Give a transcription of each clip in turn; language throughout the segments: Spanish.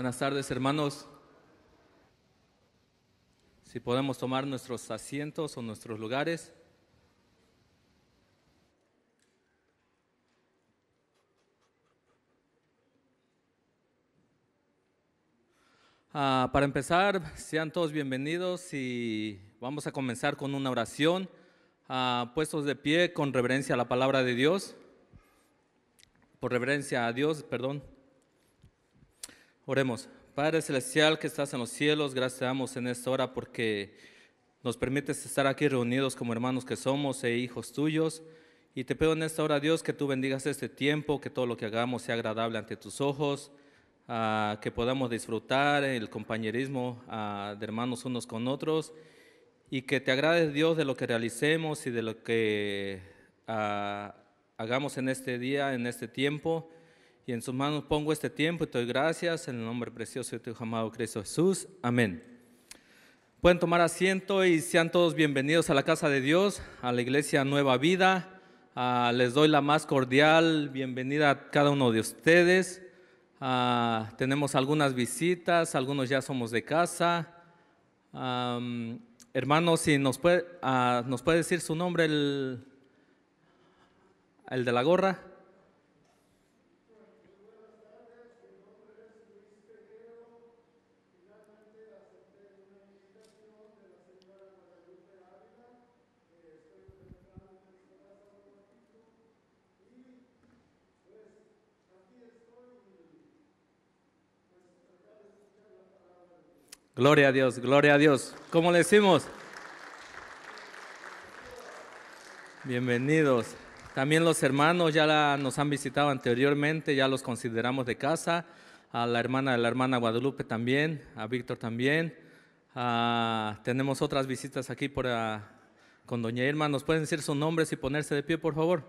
Buenas tardes, hermanos. Si podemos tomar nuestros asientos o nuestros lugares. Ah, para empezar, sean todos bienvenidos y vamos a comenzar con una oración, ah, puestos de pie con reverencia a la palabra de Dios, por reverencia a Dios, perdón. Oremos. Padre Celestial que estás en los cielos, gracias damos en esta hora porque nos permites estar aquí reunidos como hermanos que somos e hijos tuyos. Y te pido en esta hora, Dios, que tú bendigas este tiempo, que todo lo que hagamos sea agradable ante tus ojos, ah, que podamos disfrutar el compañerismo ah, de hermanos unos con otros y que te agrade Dios de lo que realicemos y de lo que ah, hagamos en este día, en este tiempo. Y en sus manos pongo este tiempo y te doy gracias en el nombre precioso de tu amado Cristo Jesús. Amén. Pueden tomar asiento y sean todos bienvenidos a la casa de Dios, a la iglesia Nueva Vida. Ah, les doy la más cordial bienvenida a cada uno de ustedes. Ah, tenemos algunas visitas, algunos ya somos de casa. hermanos, si nos puede, ah, nos puede decir su nombre, el, el de la gorra. Gloria a Dios, gloria a Dios. ¿Cómo le decimos? Bienvenidos. También los hermanos ya nos han visitado anteriormente, ya los consideramos de casa. A la hermana de la hermana Guadalupe también, a Víctor también. tenemos otras visitas aquí por, con doña Irma. ¿Nos pueden decir sus nombres y ponerse de pie, por favor?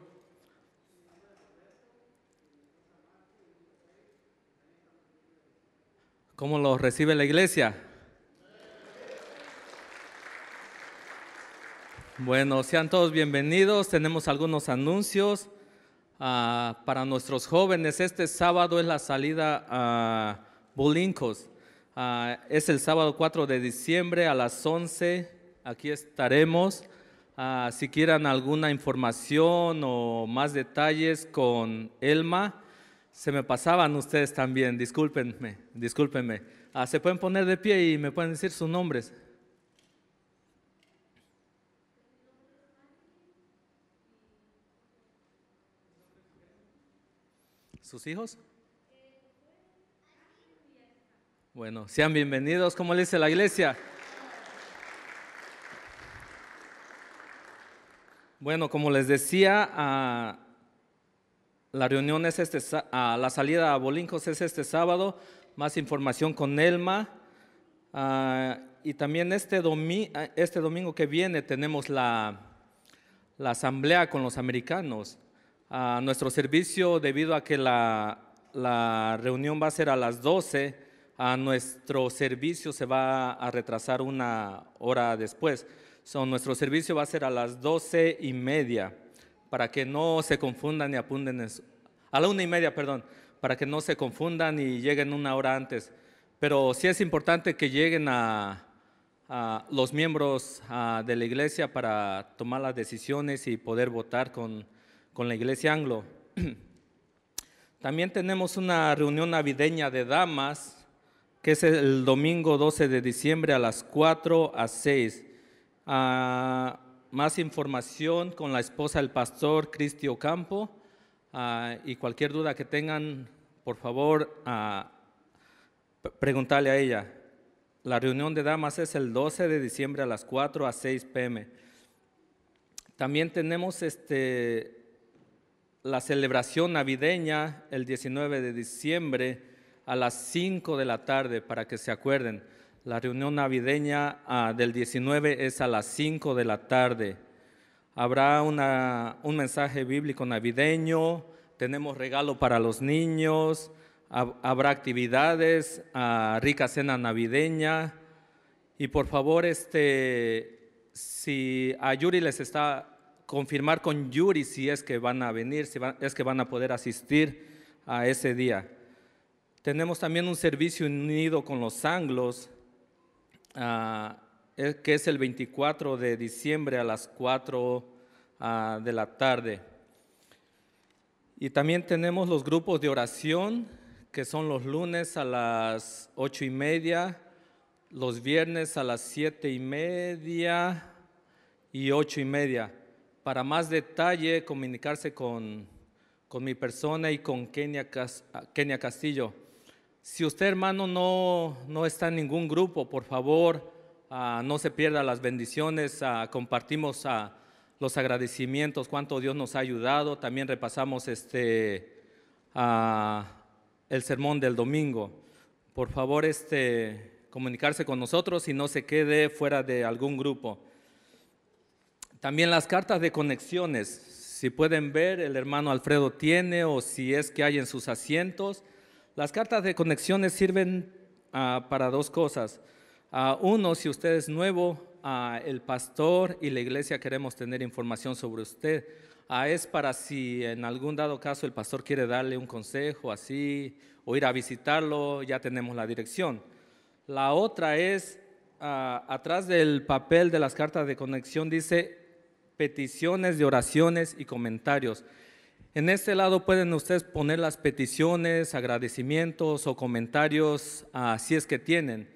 ¿Cómo los recibe la iglesia? Bueno, sean todos bienvenidos. Tenemos algunos anuncios ah, para nuestros jóvenes. Este sábado es la salida a Bolincos. Ah, es el sábado 4 de diciembre a las 11. Aquí estaremos. Ah, si quieren alguna información o más detalles con Elma, se me pasaban ustedes también. Discúlpenme, discúlpenme. se pueden poner de pie y me pueden decir sus nombres. ¿Sus hijos? Bueno, sean bienvenidos, como le dice la iglesia. Bueno, como les decía, la reunión es este, la salida a Bolincos es este sábado, más información con Elma. y también este, este, domingo que viene tenemos la, la asamblea con los americanos a nuestro servicio debido a que la, reunión va a ser a las 12, a nuestro servicio se va a retrasar una hora después. nuestro servicio va a ser a las 12 y media, para que no se confundan y apunten a la una y media, perdón, para que no se confundan y lleguen una hora antes. Pero sí es importante que lleguen a, los miembros de la iglesia para tomar las decisiones y poder votar con con la iglesia anglo. También tenemos una reunión navideña de damas, que es el domingo 12 de diciembre a las 4 a 6. Ah, más información con la esposa del pastor Cristi Ocampo. Ah, y cualquier duda que tengan, por favor, ah, preguntarle a ella. La reunión de damas es el 12 de diciembre a las 4 a 6 pm. También tenemos este, la celebración navideña el 19 de diciembre a las 5 de la tarde, para que se acuerden. La reunión navideña ah, del 19 es a las 5 de la tarde. Habrá un mensaje bíblico navideño, tenemos regalo para los niños, habrá actividades, ah, rica cena navideña. Y por favor, este, si a Yuri les está confirmar con Yuri si es que van a venir, si es que van a poder asistir a ese día. Tenemos también un servicio unido con los anglos, ah, eh, que es el 24 de diciembre a las 4 ah, de la tarde. Y también tenemos los grupos de oración, que son los lunes a las ocho y media, los viernes a las siete y media y ocho y media. Para más detalle, comunicarse con, con mi persona y con Kenia, Castillo. Si usted, hermano, no, no está en ningún grupo, por favor, ah, no se pierda las bendiciones. Ah, compartimos ah, los agradecimientos, cuánto Dios nos ha ayudado. También repasamos este, el sermón del domingo. Por favor, este, comunicarse con nosotros y no se quede fuera de algún grupo. También las cartas de conexiones. Si pueden ver, el hermano Alfredo tiene o si es que hay en sus asientos. Las cartas de conexiones sirven ah, para dos cosas. Ah, uno, si usted es nuevo, ah, el pastor y la iglesia queremos tener información sobre usted. es para si en algún dado caso el pastor quiere darle un consejo así o ir a visitarlo, ya tenemos la dirección. La otra es, atrás del papel de las cartas de conexión dice peticiones de oraciones y comentarios. En este lado pueden ustedes poner las peticiones, agradecimientos o comentarios ah, si es que tienen.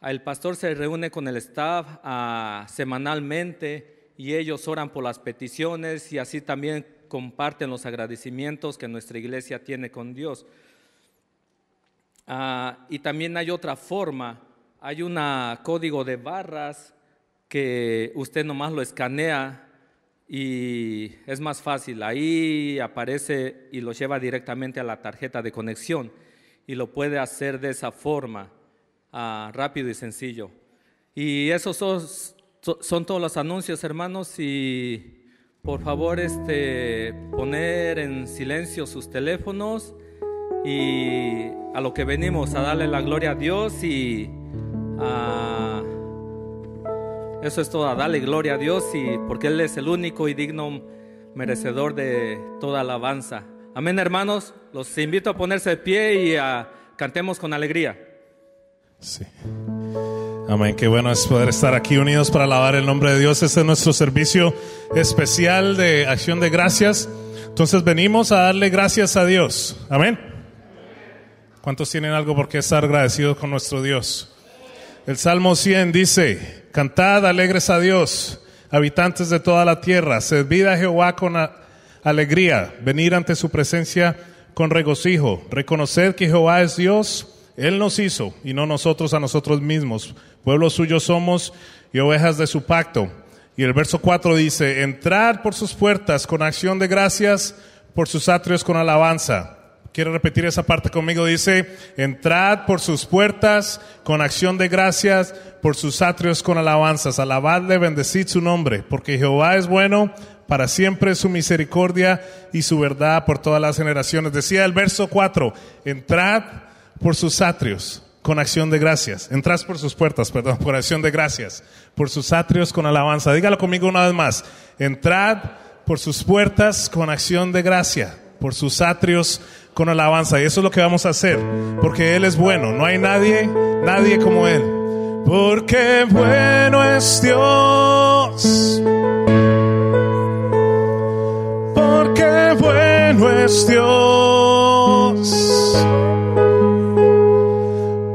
El pastor se reúne con el staff ah, semanalmente y ellos oran por las peticiones y así también comparten los agradecimientos que nuestra iglesia tiene con Dios. Ah, y también hay otra forma, hay un código de barras que usted nomás lo escanea y es más fácil. Ahí aparece y lo lleva directamente a la tarjeta de conexión y lo puede hacer de esa forma, ah, rápido y sencillo. Y esos son, son, todos los anuncios, hermanos, y por favor este, poner en silencio sus teléfonos y a lo que venimos, a darle la gloria a Dios y a eso es todo, dale gloria a Dios y porque Él es el único y digno merecedor de toda alabanza. Amén, hermanos. Los invito a ponerse de pie y a cantemos con alegría. Sí. Amén. Qué bueno es poder estar aquí unidos para alabar el nombre de Dios. Este es nuestro servicio especial de acción de gracias. Entonces venimos a darle gracias a Dios. Amén. ¿Cuántos tienen algo por qué estar agradecidos con nuestro Dios? El Salmo 100 dice, cantad alegres a Dios, habitantes de toda la tierra, servid a Jehová con alegría, venir ante su presencia con regocijo, reconocer que Jehová es Dios, Él nos hizo y no nosotros a nosotros mismos, pueblo suyo somos y ovejas de su pacto. Y el verso 4 dice, entrad por sus puertas con acción de gracias, por sus atrios con alabanza. Quiero repetir esa parte conmigo. Dice, entrad por sus puertas con acción de gracias, por sus atrios con alabanzas. Alabadle, bendecid su nombre, porque Jehová es bueno, para siempre su misericordia y su verdad por todas las generaciones. Decía el verso 4, entrad por sus atrios con acción de gracias. Entrad por sus puertas, perdón, por acción de gracias, por sus atrios con alabanza. Dígalo conmigo una vez más. Entrad por sus puertas con acción de gracia, por sus atrios con alabanza. Y eso es lo que vamos a hacer. Porque Él es bueno. No hay nadie, nadie como Él. Porque bueno es Dios. Porque bueno es Dios.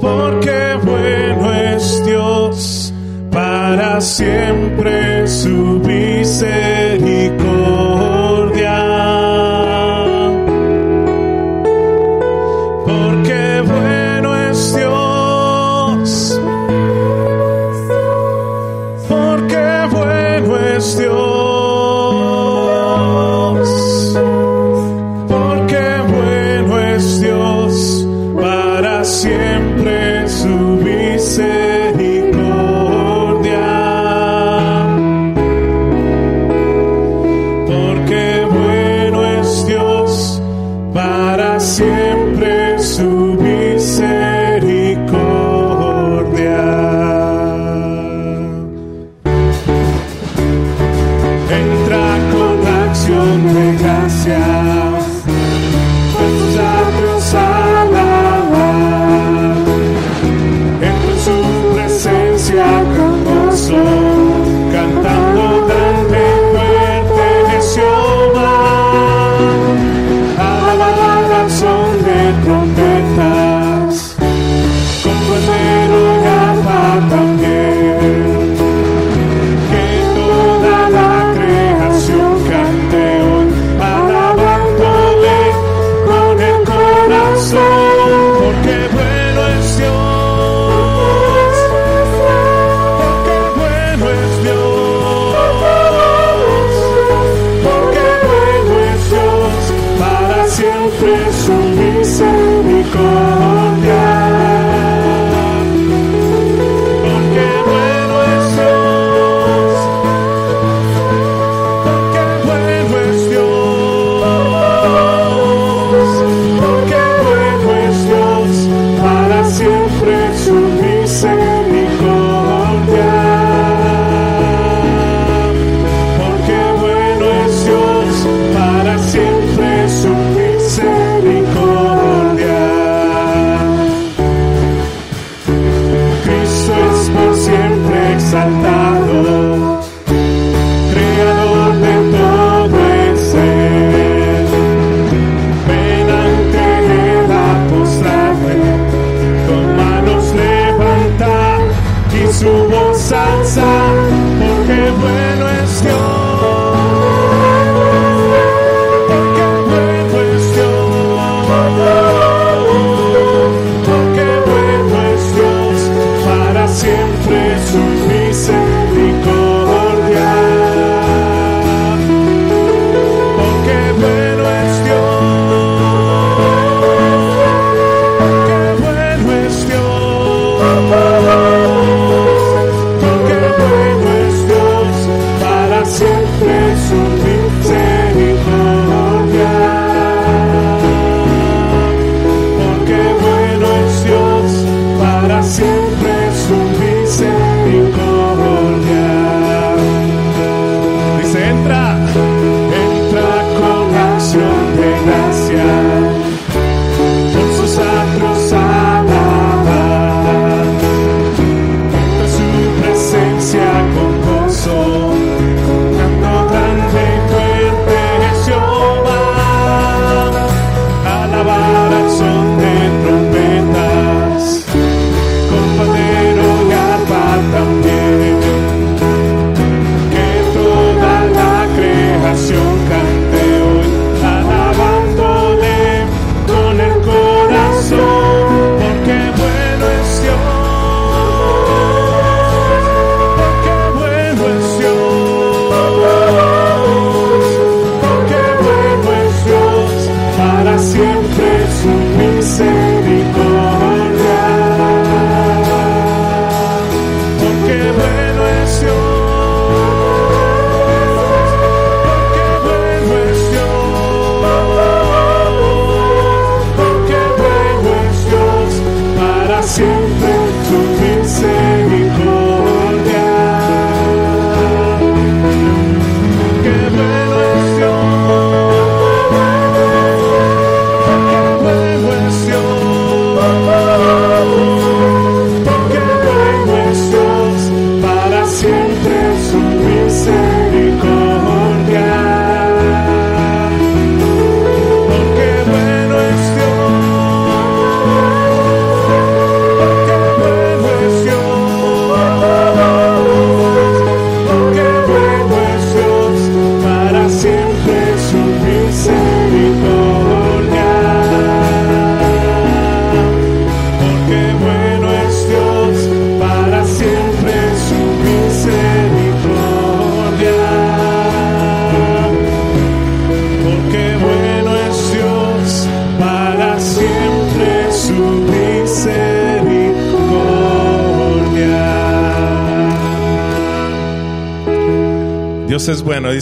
Porque bueno es Dios. Para siempre su misericordia.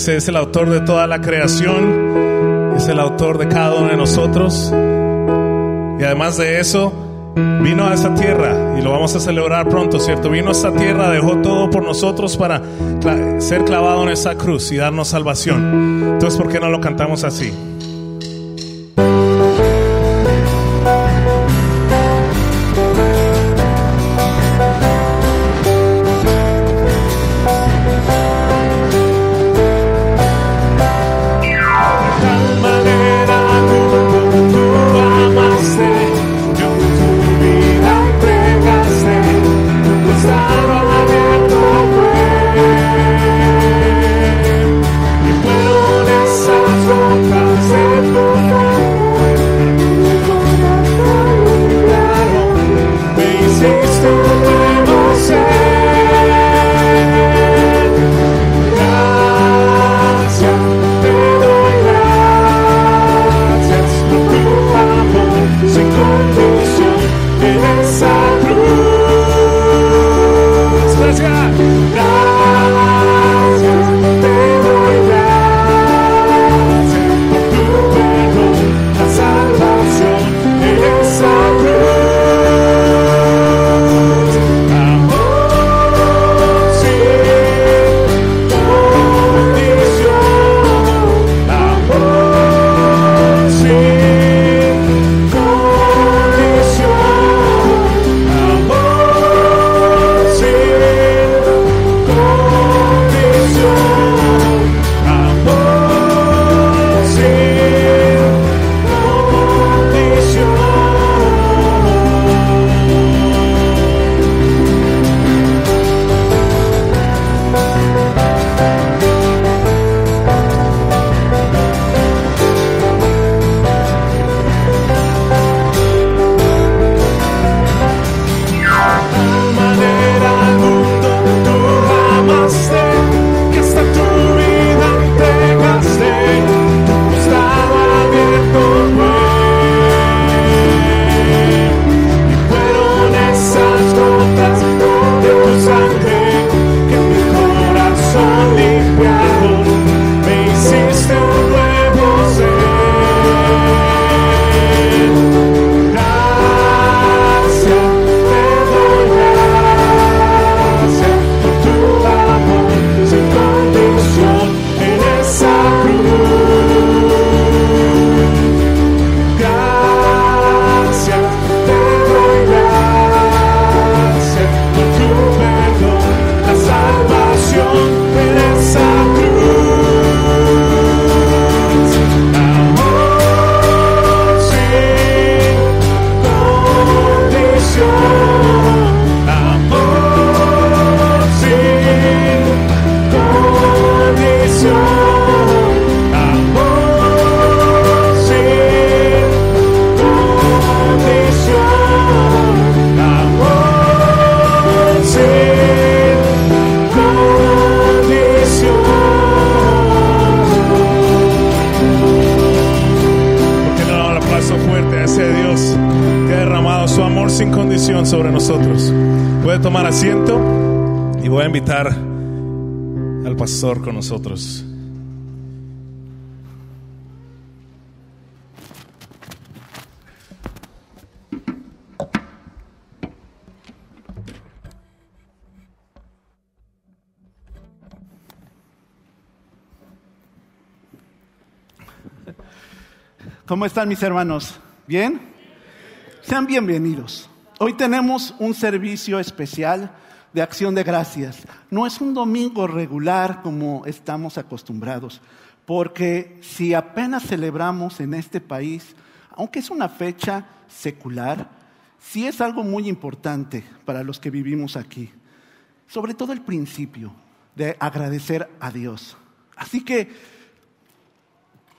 Es el autor de toda la creación. Es el autor de cada uno de nosotros. Y además de eso, vino a esa tierra y lo vamos a celebrar pronto, ¿cierto? Vino a esa tierra, dejó todo por nosotros para ser clavado en esa cruz y darnos salvación. Entonces, ¿por qué no lo cantamos así? ¿Cómo están mis hermanos? ¿Bien? Sean bienvenidos. Hoy tenemos un servicio especial de acción de gracias. No es un domingo regular como estamos acostumbrados, porque si apenas celebramos en este país, aunque es una fecha secular, sí es algo muy importante para los que vivimos aquí. Sobre todo el principio de agradecer a Dios. Así que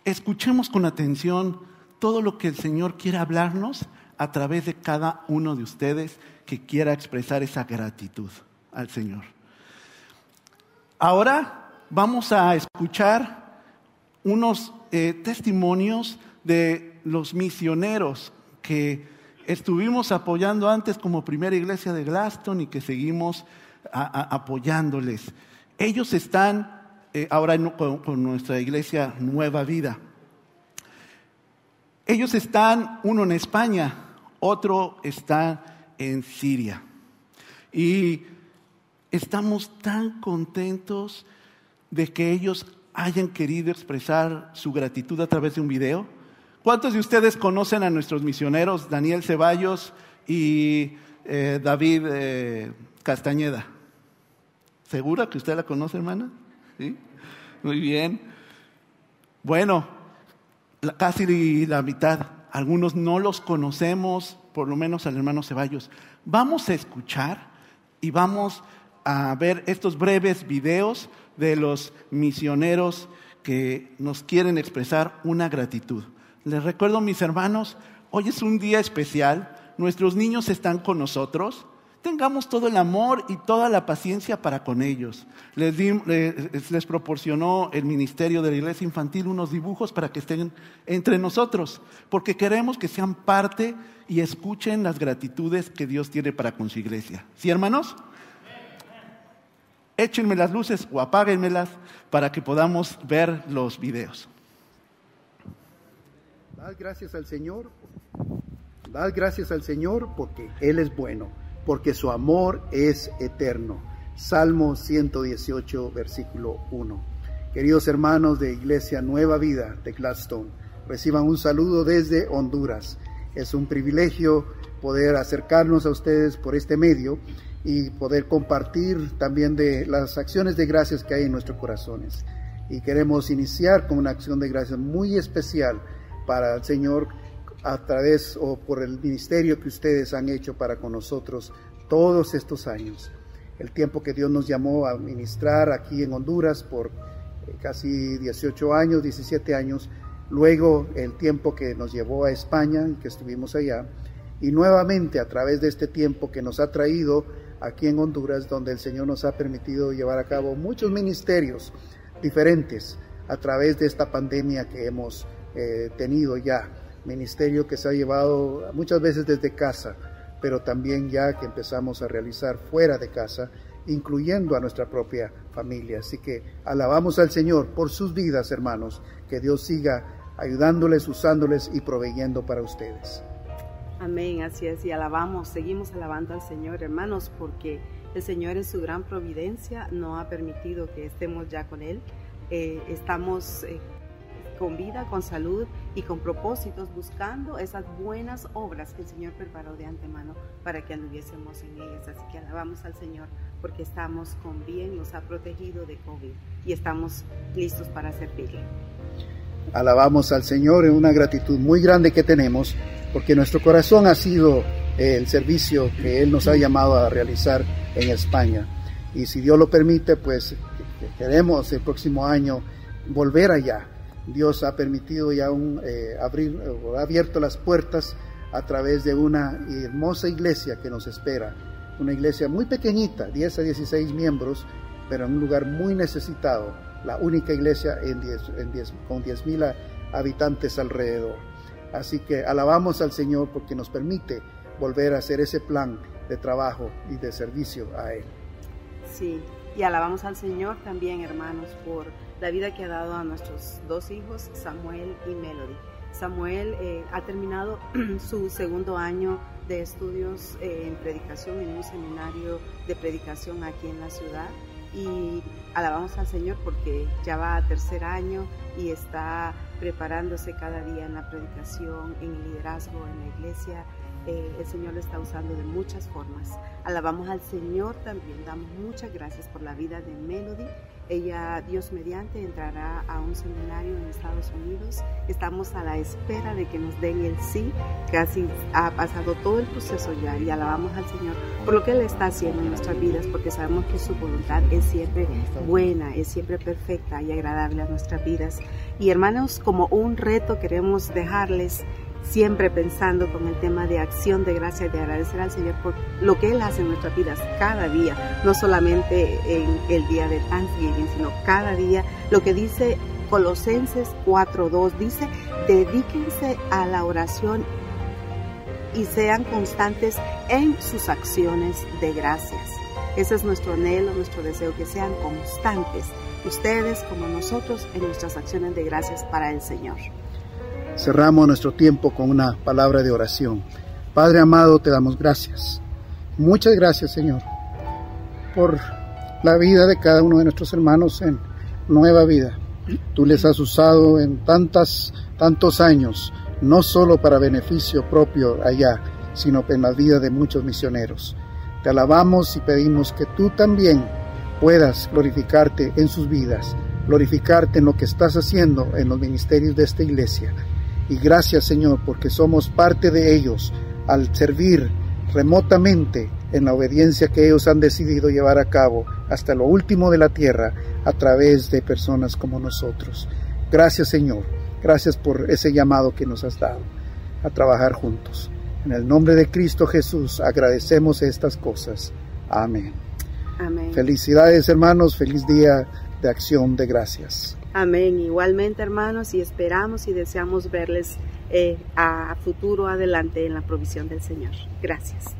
escuchemos con atención todo lo que el Señor quiere hablarnos a través de cada uno de ustedes que quiera expresar esa gratitud al Señor. Ahora vamos a escuchar unos eh, testimonios de los misioneros que estuvimos apoyando antes como primera iglesia de Glaston y que seguimos apoyándoles. Ellos están eh, ahora con, nuestra iglesia Nueva Vida. Ellos están, uno en España, otro está en Siria. Y estamos tan contentos de que ellos hayan querido expresar su gratitud a través de un video. ¿Cuántos de ustedes conocen a nuestros misioneros, Daniel Ceballos y eh, David eh, Castañeda? ¿Segura que usted la conoce, hermana? ¿Sí? Muy bien. Bueno, casi la mitad. Algunos no los conocemos, por lo menos al hermano Ceballos. Vamos a escuchar y vamos a ver estos breves videos de los misioneros que nos quieren expresar una gratitud. Les recuerdo, mis hermanos, hoy es un día especial, nuestros niños están con nosotros, tengamos todo el amor y toda la paciencia para con ellos. Les, les, proporcionó el Ministerio de la Iglesia Infantil unos dibujos para que estén entre nosotros, porque queremos que sean parte y escuchen las gratitudes que Dios tiene para con su iglesia. ¿Sí, hermanos? Échenme las luces o apáguenmelas para que podamos ver los videos. Dad gracias al Señor. Dad gracias al Señor porque Él es bueno porque su amor es eterno. Salmo 118, versículo 1. Queridos hermanos de Iglesia Nueva Vida de Gladstone, reciban un saludo desde Honduras. Es un privilegio poder acercarnos a ustedes por este medio y poder compartir también de las acciones de gracias que hay en nuestros corazones. Y queremos iniciar con una acción de gracias muy especial para el Señor a través o por el ministerio que ustedes han hecho para con nosotros todos estos años. El tiempo que Dios nos llamó a ministrar aquí en Honduras por eh, casi 18 años, 17 años, luego el tiempo que nos llevó a España y que estuvimos allá, y nuevamente a través de este tiempo que nos ha traído aquí en Honduras, donde el Señor nos ha permitido llevar a cabo muchos ministerios diferentes a través de esta pandemia que hemos eh, tenido ya ministerio que se ha llevado muchas veces desde casa, pero también ya que empezamos a realizar fuera de casa, incluyendo a nuestra propia familia. Así que alabamos al Señor por sus vidas, hermanos, que Dios siga ayudándoles, usándoles y proveyendo para ustedes. Amén, así es, y alabamos, seguimos alabando al Señor, hermanos, porque el Señor en su gran providencia no ha permitido que estemos ya con Él. Eh, estamos eh, con vida, con salud y con propósitos, buscando esas buenas obras que el Señor preparó de antemano para que anduviésemos en ellas. Así que alabamos al Señor porque estamos con bien, nos ha protegido de COVID y estamos listos para servirle. Alabamos al Señor en una gratitud muy grande que tenemos porque nuestro corazón ha sido el servicio que Él nos ha llamado a realizar en España. Y si Dios lo permite, pues queremos el próximo año volver allá Dios ha permitido ya un, eh, abrir, ha abierto las puertas a través de una hermosa iglesia que nos espera. Una iglesia muy pequeñita, 10 a 16 miembros, pero en un lugar muy necesitado. La única iglesia en en con 10 mil habitantes alrededor. Así que alabamos al Señor porque nos permite volver a hacer ese plan de trabajo y de servicio a Él. Sí, y alabamos al Señor también, hermanos, por la vida que ha dado a nuestros dos hijos, Samuel y Melody. Samuel eh, ha terminado su segundo año de estudios eh, en predicación en un seminario de predicación aquí en la ciudad y alabamos al Señor porque ya va a tercer año y está preparándose cada día en la predicación, en el liderazgo, en la iglesia. Eh, el Señor lo está usando de muchas formas. Alabamos al Señor también, damos muchas gracias por la vida de Melody ella, Dios mediante, entrará a un seminario en Estados Unidos. Estamos a la espera de que nos den el sí. Casi ha pasado todo el proceso ya y alabamos al Señor por lo que Él está haciendo en nuestras vidas, porque sabemos que su voluntad es siempre buena, es siempre perfecta y agradable a nuestras vidas. Y hermanos, como un reto queremos dejarles siempre pensando con el tema de acción de gracia, de agradecer al Señor por lo que Él hace en nuestras vidas cada día, no solamente en el día de Thanksgiving, sino cada día. Lo que dice Colosenses 4.2 dice, dedíquense a la oración y sean constantes en sus acciones de gracias. Ese es nuestro anhelo, nuestro deseo, que sean constantes ustedes como nosotros en nuestras acciones de gracias para el Señor. Cerramos nuestro tiempo con una palabra de oración. Padre amado, te damos gracias. Muchas gracias, Señor, por la vida de cada uno de nuestros hermanos en nueva vida. Tú les has usado en tantas, tantos años, no solo para beneficio propio allá, sino en la vida de muchos misioneros. Te alabamos y pedimos que tú también puedas glorificarte en sus vidas, glorificarte en lo que estás haciendo en los ministerios de esta iglesia. Y gracias Señor porque somos parte de ellos al servir remotamente en la obediencia que ellos han decidido llevar a cabo hasta lo último de la tierra a través de personas como nosotros. Gracias Señor, gracias por ese llamado que nos has dado a trabajar juntos. En el nombre de Cristo Jesús agradecemos estas cosas. Amén. Amén. Felicidades hermanos, feliz día de acción de gracias. Amén. Igualmente, hermanos, y esperamos y deseamos verles eh, a futuro adelante en la provisión del Señor. Gracias.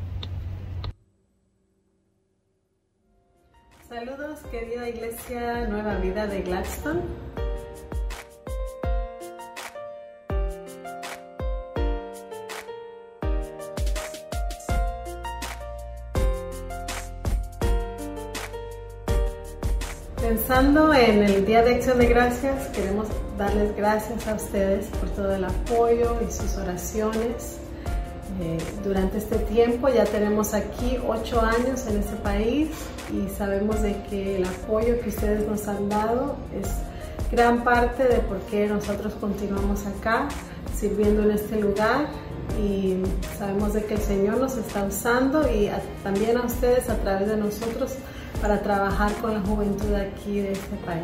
Saludos, querida Iglesia Nueva Vida de Gladstone. Pensando en el Día de Acción de Gracias, queremos darles gracias a ustedes por todo el apoyo y sus oraciones. Eh, durante este tiempo ya tenemos aquí ocho años en este país y sabemos de que el apoyo que ustedes nos han dado es gran parte de por qué nosotros continuamos acá sirviendo en este lugar y sabemos de que el Señor nos está usando y también a ustedes a través de nosotros para trabajar con la juventud aquí de este país.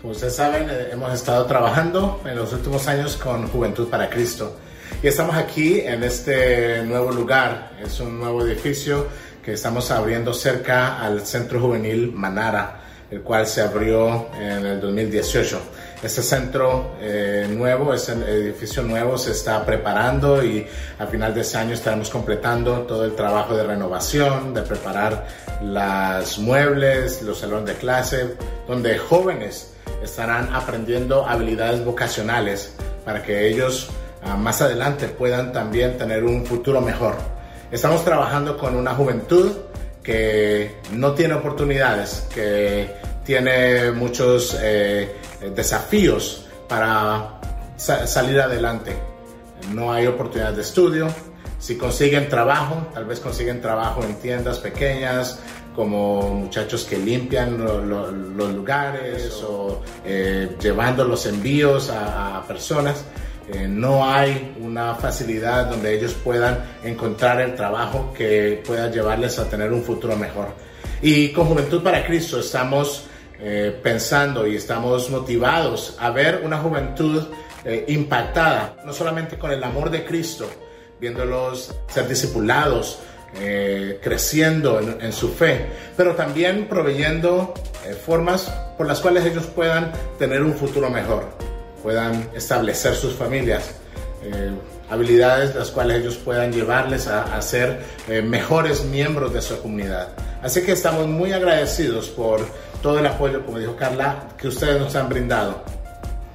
Como ustedes saben, eh, hemos estado trabajando en los últimos años con Juventud para Cristo. Y estamos aquí en este nuevo lugar. Es un nuevo edificio que estamos abriendo cerca al Centro Juvenil Manara, el cual se abrió en el 2018. Este centro eh, nuevo, este edificio nuevo se está preparando y a final de ese año estaremos completando todo el trabajo de renovación, de preparar las muebles, los salones de clase, donde jóvenes estarán aprendiendo habilidades vocacionales para que ellos ah, más adelante puedan también tener un futuro mejor. Estamos trabajando con una juventud que no tiene oportunidades, que tiene muchos eh, desafíos para salir adelante. No hay oportunidades de estudio. Si consiguen trabajo, tal vez consiguen trabajo en tiendas pequeñas, como muchachos que limpian los lugares o eh, llevando los envíos a, personas. Eh, no hay una facilidad donde ellos puedan encontrar el trabajo que pueda llevarles a tener un futuro mejor. Y con Juventud para Cristo estamos eh, pensando y estamos motivados a ver una juventud eh, impactada, no solamente con el amor de Cristo, viéndolos ser discipulados, eh, creciendo en, su fe, pero también proveyendo formas por las cuales ellos puedan tener un futuro mejor, puedan establecer sus familias, habilidades las cuales ellos puedan llevarles a, a ser mejores miembros de su comunidad. Así que estamos muy agradecidos por todo el apoyo, como dijo Carla, que ustedes nos han brindado.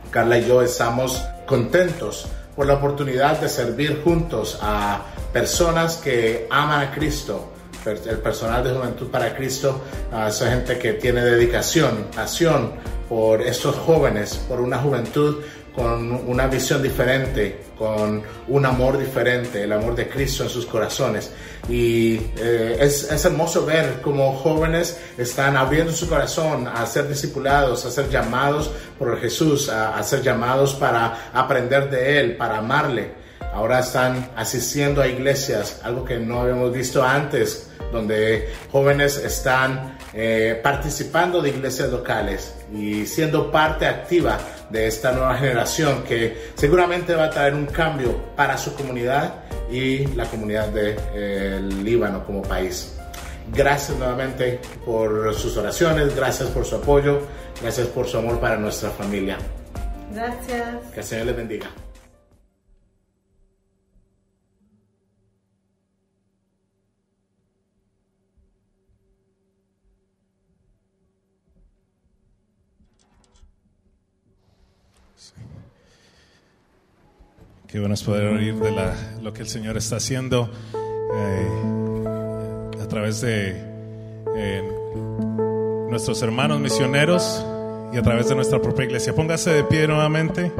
Carla y yo estamos contentos por la oportunidad de servir juntos a personas que aman a Cristo, el personal de Juventud para Cristo, a esa gente que tiene dedicación, pasión por estos jóvenes, por una juventud con una visión diferente, con un amor diferente, el amor de Cristo en sus corazones. Y eh, es, es, hermoso ver cómo jóvenes están abriendo su corazón a ser discipulados, a ser llamados por Jesús, a, a ser llamados para aprender de Él, para amarle. Ahora están asistiendo a iglesias, algo que no habíamos visto antes, donde jóvenes están eh, participando de iglesias locales y siendo parte activa de esta nueva generación que seguramente va a traer un cambio para su comunidad y la comunidad de, Líbano como país. Gracias nuevamente por sus oraciones, gracias por su apoyo, gracias por su amor para nuestra familia. Gracias. Que el Señor les bendiga. Qué bueno es poder oír de lo que el Señor está haciendo eh, a través de eh, nuestros hermanos misioneros y a través de nuestra propia iglesia. Póngase de pie nuevamente.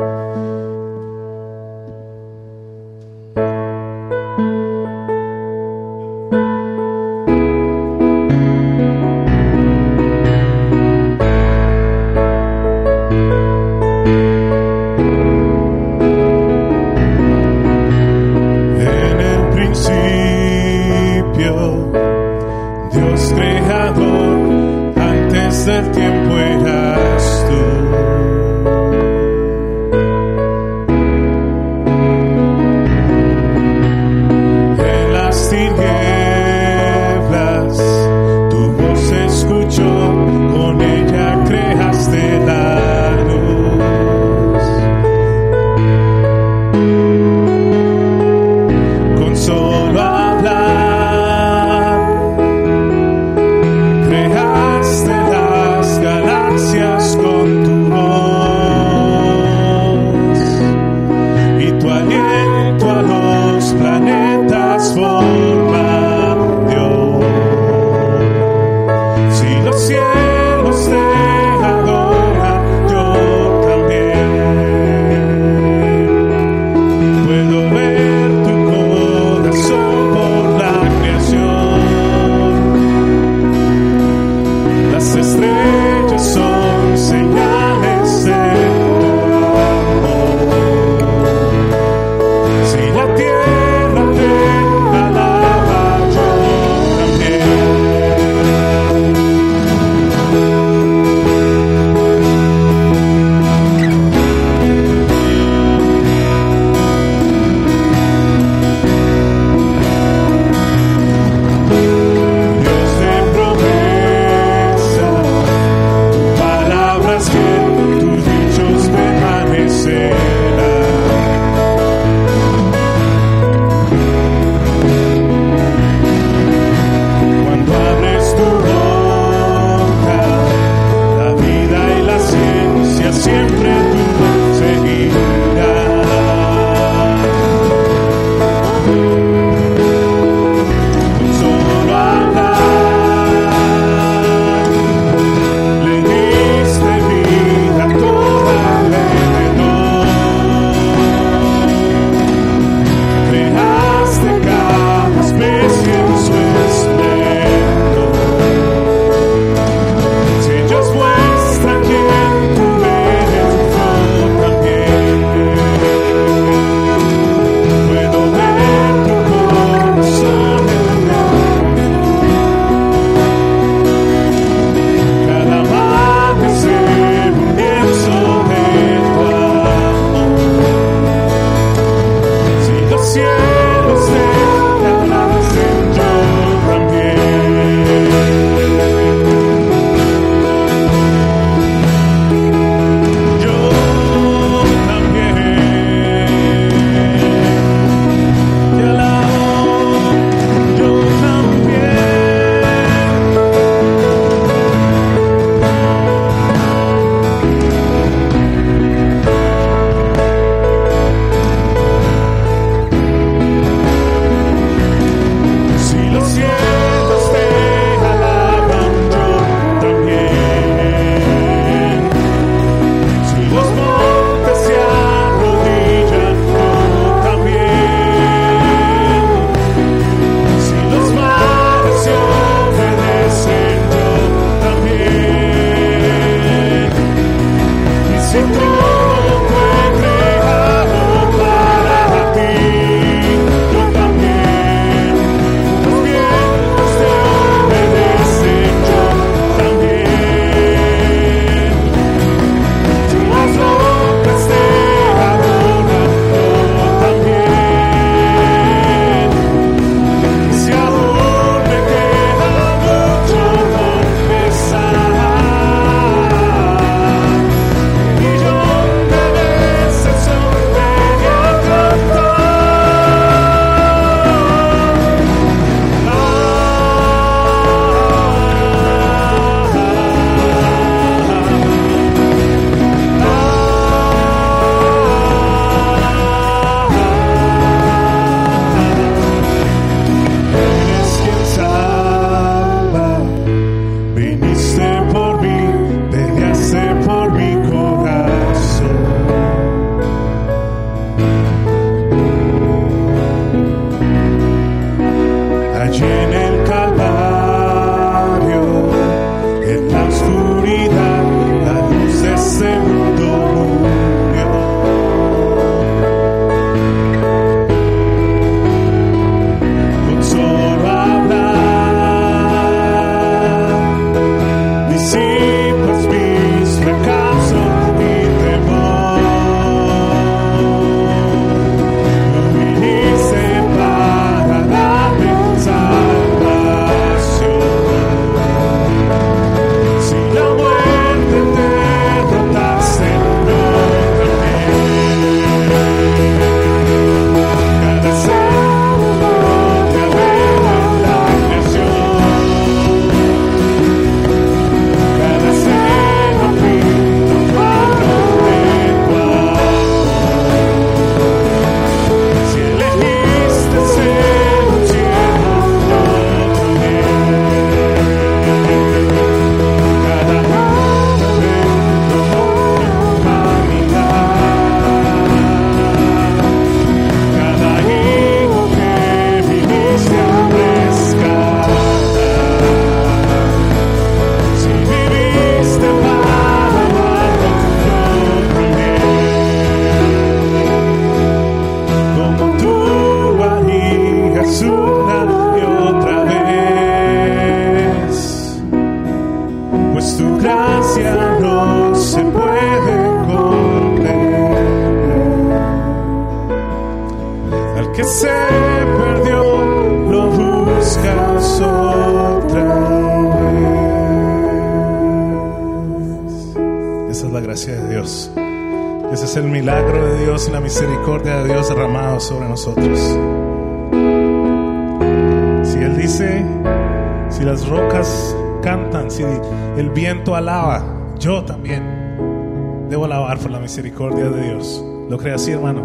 ¿Lo cree así, hermano?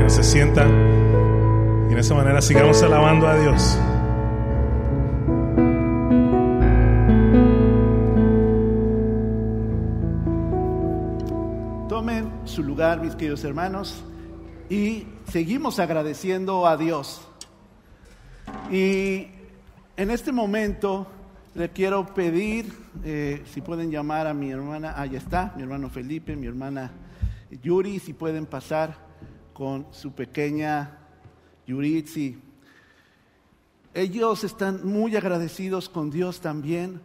Que se sienta y en esa manera sigamos alabando a Dios. Tomen su lugar, mis queridos hermanos, y seguimos agradeciendo a Dios. Y en este momento le quiero pedir, eh, si pueden llamar a mi hermana, ahí está, mi hermano Felipe, mi hermana Yuri, si pueden pasar con su pequeña Yuritsi. Ellos están muy agradecidos con Dios también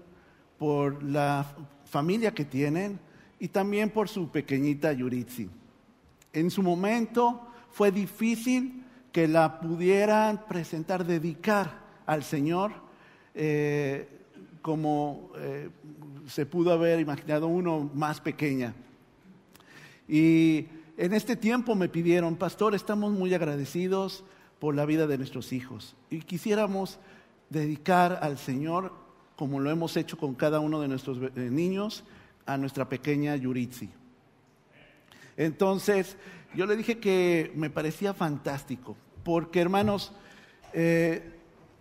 por la familia que tienen y también por su pequeñita Yuritsi. En su momento fue difícil que la pudieran presentar, dedicar al Señor, eh, como eh, se pudo haber imaginado uno más pequeña. Y en este tiempo me pidieron, pastor, estamos muy agradecidos por la vida de nuestros hijos y quisiéramos dedicar al Señor, como lo hemos hecho con cada uno de nuestros eh, niños, a nuestra pequeña Yuritsi. Entonces, yo le dije que me parecía fantástico, porque hermanos, eh,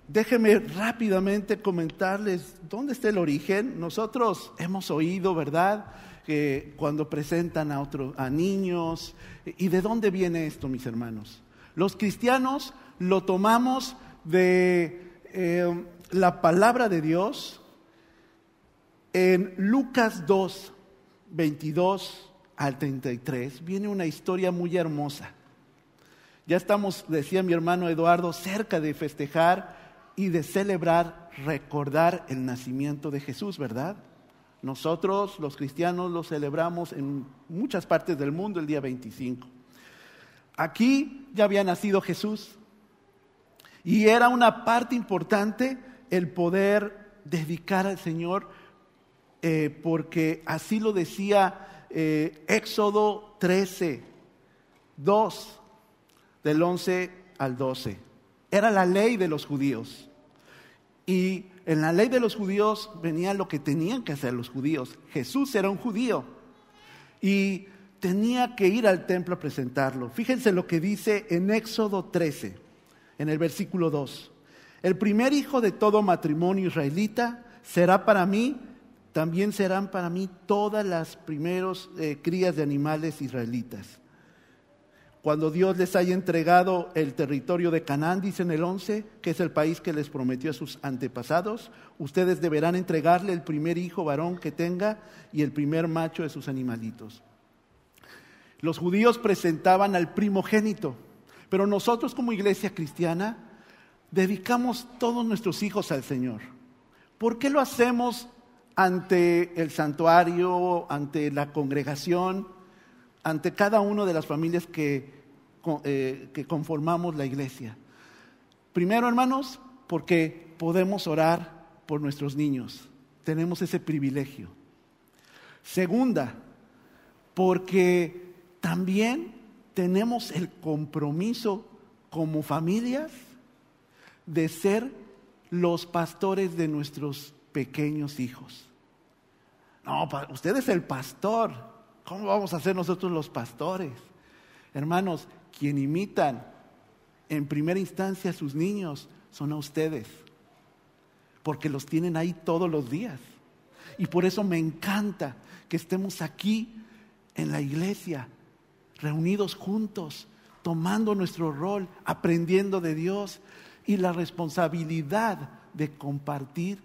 déjenme rápidamente comentarles dónde está el origen. Nosotros hemos oído, ¿verdad? Que cuando presentan a otros, a niños, ¿y de dónde viene esto, mis hermanos? Los cristianos lo tomamos de eh, la palabra de Dios en Lucas 2, 22 al 33. Viene una historia muy hermosa. Ya estamos, decía mi hermano Eduardo, cerca de festejar y de celebrar, recordar el nacimiento de Jesús, ¿verdad? Nosotros, los cristianos, lo celebramos en muchas partes del mundo el día 25. Aquí ya había nacido Jesús y era una parte importante el poder dedicar al Señor eh, porque así lo decía eh, Éxodo 13, 2, del 11 al 12. Era la ley de los judíos. Y en la ley de los judíos venía lo que tenían que hacer los judíos. Jesús era un judío y tenía que ir al templo a presentarlo. Fíjense lo que dice en Éxodo 13, en el versículo 2. El primer hijo de todo matrimonio israelita será para mí, también serán para mí todas las primeros eh, crías de animales israelitas. Cuando Dios les haya entregado el territorio de Canaán, dice en el 11, que es el país que les prometió a sus antepasados, ustedes deberán entregarle el primer hijo varón que tenga y el primer macho de sus animalitos. Los judíos presentaban al primogénito, pero nosotros como iglesia cristiana dedicamos todos nuestros hijos al Señor. ¿Por qué lo hacemos ante el santuario, ante la congregación? Ante cada una de las familias que, eh, que conformamos la iglesia. Primero, hermanos, porque podemos orar por nuestros niños. Tenemos ese privilegio. Segunda, porque también tenemos el compromiso como familias de ser los pastores de nuestros pequeños hijos. No, usted es el pastor. ¿Cómo vamos a ser nosotros los pastores? Hermanos, quien imitan en primera instancia a sus niños son a ustedes, porque los tienen ahí todos los días. Y por eso me encanta que estemos aquí en la iglesia, reunidos juntos, tomando nuestro rol, aprendiendo de Dios y la responsabilidad de compartir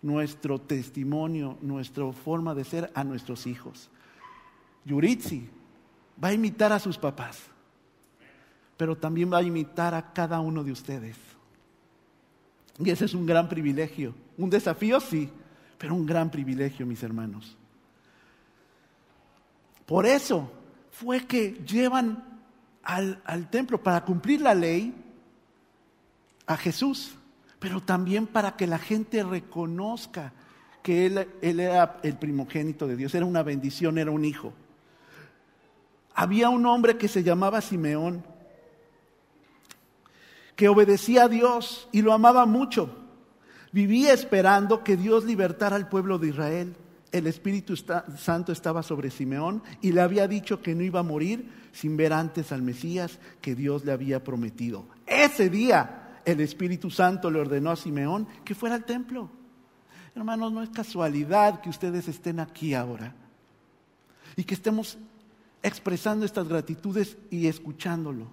nuestro testimonio, nuestra forma de ser a nuestros hijos. Yuritsi va a imitar a sus papás, pero también va a imitar a cada uno de ustedes. Y ese es un gran privilegio. Un desafío, sí, pero un gran privilegio, mis hermanos. Por eso fue que llevan al, al templo para cumplir la ley a Jesús, pero también para que la gente reconozca que él, él, era el primogénito de Dios, era una bendición, era un hijo. Había un hombre que se llamaba Simeón, que obedecía a Dios y lo amaba mucho. Vivía esperando que Dios libertara al pueblo de Israel. El Espíritu Santo estaba sobre Simeón y le había dicho que no iba a morir sin ver antes al Mesías que Dios le había prometido. Ese día el Espíritu Santo le ordenó a Simeón que fuera al templo. Hermanos, no es casualidad que ustedes estén aquí ahora y que estemos expresando estas gratitudes y escuchándolo.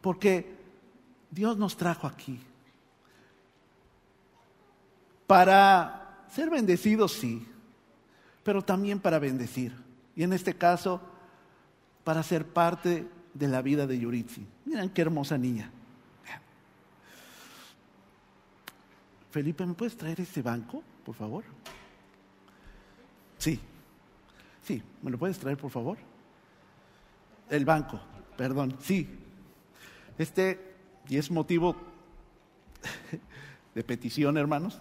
Porque Dios nos trajo aquí para ser bendecidos, sí, pero también para bendecir. Y en este caso, para ser parte de la vida de Yuritsi. Miren qué hermosa niña. Felipe, ¿me puedes traer ese banco, por favor? Sí, sí, ¿me lo puedes traer, por favor? El banco, perdón, sí. Este, y es motivo de petición, hermanos.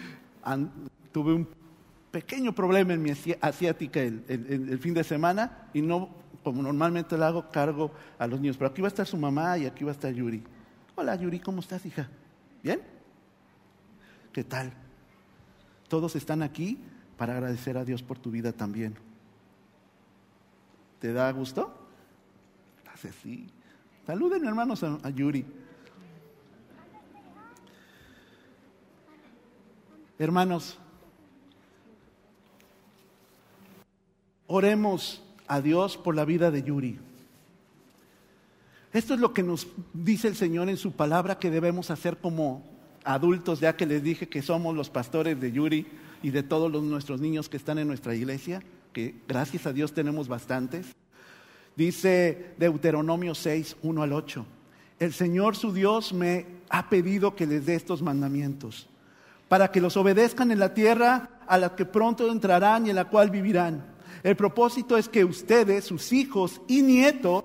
tuve un pequeño problema en mi asiática el, el, fin de semana y no, como normalmente lo hago, cargo a los niños. Pero aquí va a estar su mamá y aquí va a estar Yuri. Hola Yuri, ¿cómo estás, hija? ¿Bien? ¿Qué tal? Todos están aquí para agradecer a Dios por tu vida también. ¿Te da gusto? Gracias, sí. Saluden, hermanos, a Yuri. Hermanos, oremos a Dios por la vida de Yuri. Esto es lo que nos dice el Señor en su palabra que debemos hacer como adultos, ya que les dije que somos los pastores de Yuri y de todos los, nuestros niños que están en nuestra iglesia, que gracias a Dios tenemos bastantes. Dice Deuteronomio 6, 1 al 8. El Señor su Dios me ha pedido que les dé estos mandamientos, para que los obedezcan en la tierra a la que pronto entrarán y en la cual vivirán. El propósito es que ustedes, sus hijos y nietos,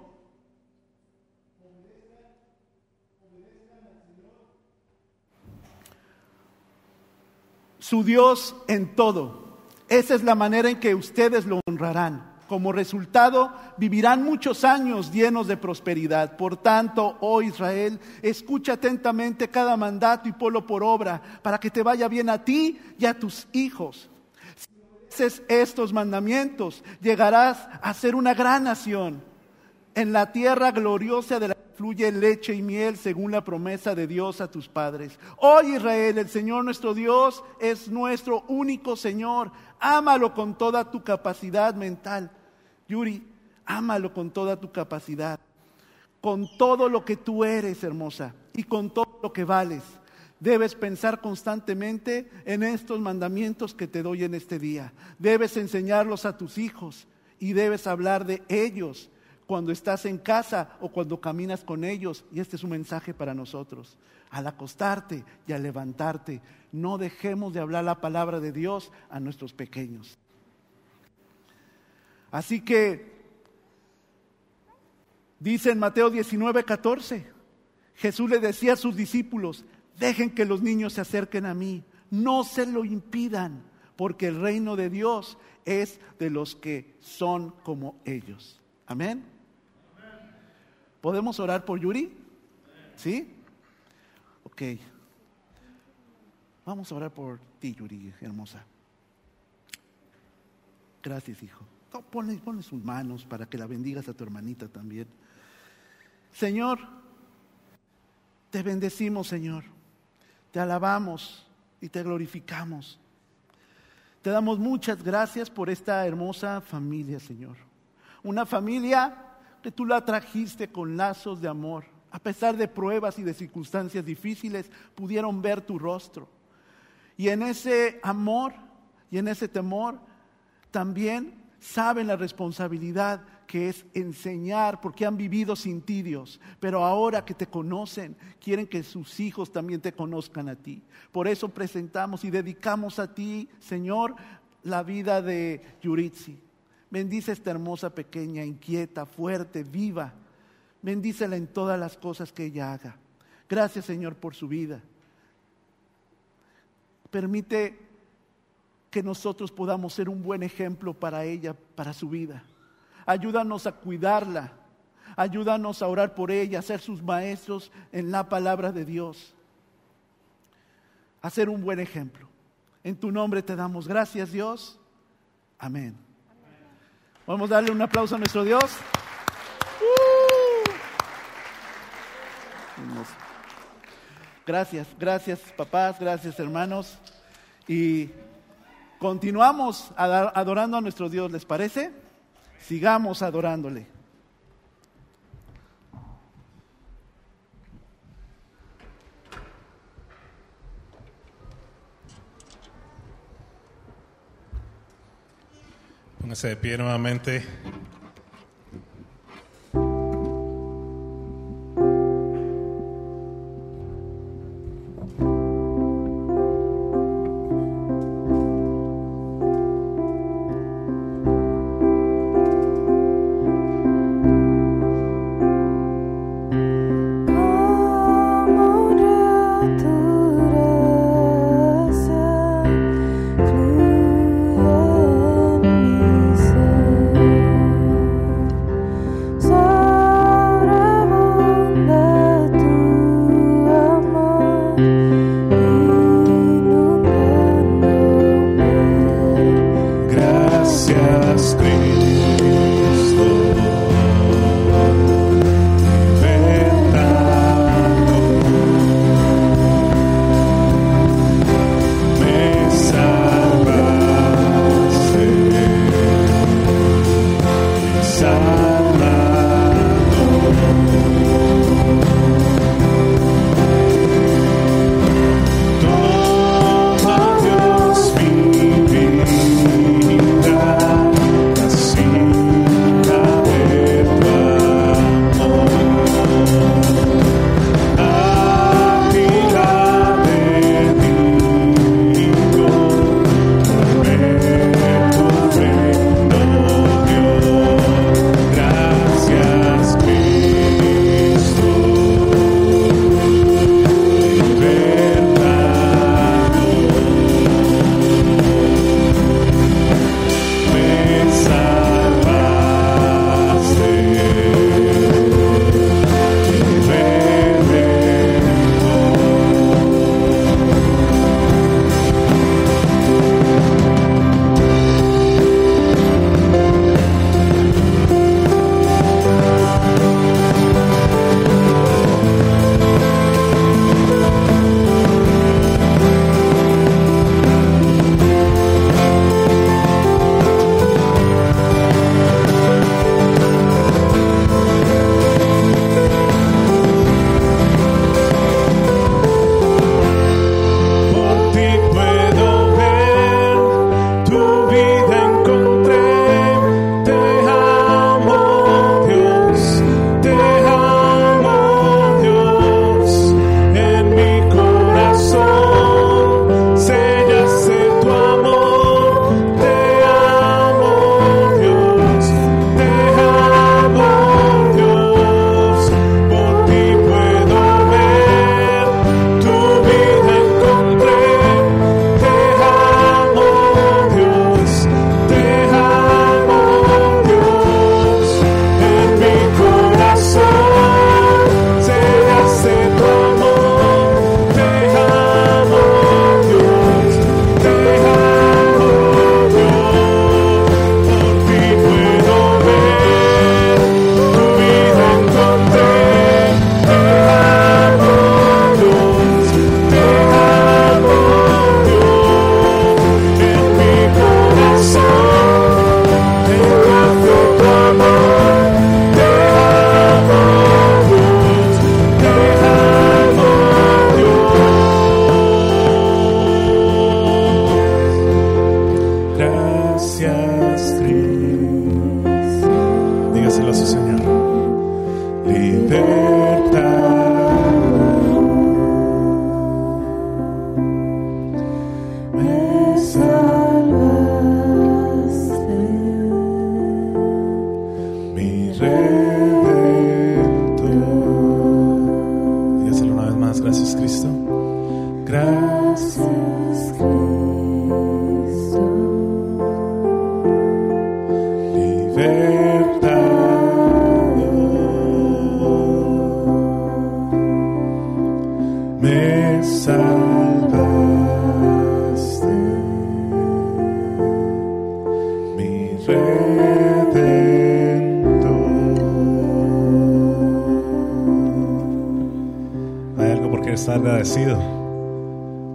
su Dios en todo. Esa es la manera en que ustedes lo honrarán. Como resultado, vivirán muchos años llenos de prosperidad. Por tanto, oh Israel, escucha atentamente cada mandato y ponlo por obra para que te vaya bien a ti y a tus hijos. Si haces estos mandamientos, llegarás a ser una gran nación en la tierra gloriosa de la fluye leche y miel según la promesa de Dios a tus padres. Oh Israel, el Señor nuestro Dios es nuestro único Señor. Ámalo con toda tu capacidad mental. Yuri, ámalo con toda tu capacidad, con todo lo que tú eres, hermosa, y con todo lo que vales. Debes pensar constantemente en estos mandamientos que te doy en este día. Debes enseñarlos a tus hijos y debes hablar de ellos cuando estás en casa o cuando caminas con ellos. Y este es un mensaje para nosotros. Al acostarte y al levantarte, no dejemos de hablar la palabra de Dios a nuestros pequeños. Así que dice en Mateo 19, 14, Jesús le decía a sus discípulos, dejen que los niños se acerquen a mí, no se lo impidan, porque el reino de Dios es de los que son como ellos. Amén. ¿Podemos orar por Yuri? ¿Sí? Ok. Vamos a orar por ti, Yuri, hermosa. Gracias, hijo. ponle, ponle sus manos para que la bendigas a tu hermanita también. Señor, te bendecimos, Señor. Te alabamos y te glorificamos. Te damos muchas gracias por esta hermosa familia, Señor. Una familia que tú la trajiste con lazos de amor. A pesar de pruebas y de circunstancias difíciles, pudieron ver tu rostro. Y en ese amor y en ese temor, también saben la responsabilidad que es enseñar, porque han vivido sin ti, Dios. Pero ahora que te conocen, quieren que sus hijos también te conozcan a ti. Por eso presentamos y dedicamos a ti, Señor, la vida de Yuritsi. Bendice esta hermosa pequeña, inquieta, fuerte, viva, Bendícela en todas las cosas que ella haga. Gracias, Señor, por su vida. Permite que nosotros podamos ser un buen ejemplo para ella, para su vida. Ayúdanos a cuidarla. Ayúdanos a orar por ella, a ser sus maestros en la palabra de Dios. A ser un buen ejemplo. En tu nombre te damos gracias, Dios. Amén. Vamos a darle un aplauso a nuestro Dios. Gracias, gracias papás, gracias hermanos. Y continuamos adorando a nuestro Dios, ¿les parece? Sigamos adorándole. Póngase de pie nuevamente.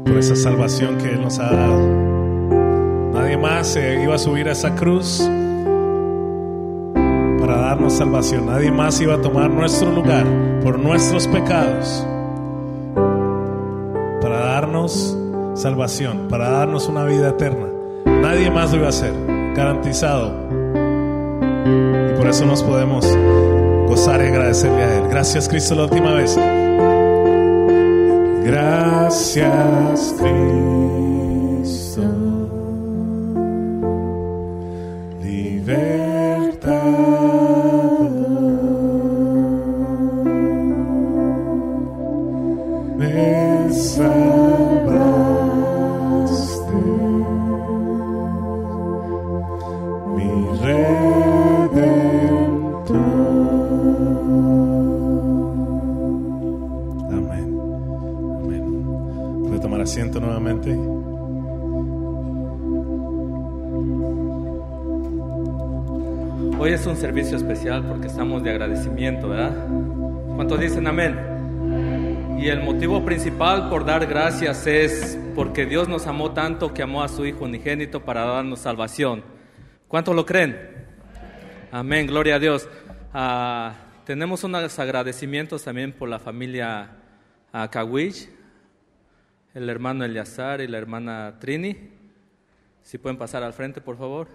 Por esa salvación que Él nos ha dado. Nadie más se iba a subir a esa cruz para darnos salvación. Nadie más iba a tomar nuestro lugar por nuestros pecados para darnos salvación, para darnos una vida eterna. Nadie más lo iba a hacer, garantizado. Y por eso nos podemos gozar y agradecerle a Él. Gracias Cristo la última vez. Gracias Cristo. Por dar gracias es porque Dios nos amó tanto que amó a su Hijo unigénito para darnos salvación. ¿Cuántos lo creen? Amén, gloria a Dios. Ah, tenemos unos agradecimientos también por la familia uh, Kawich, el hermano Eliazar y la hermana Trini. Si pueden pasar al frente, por favor.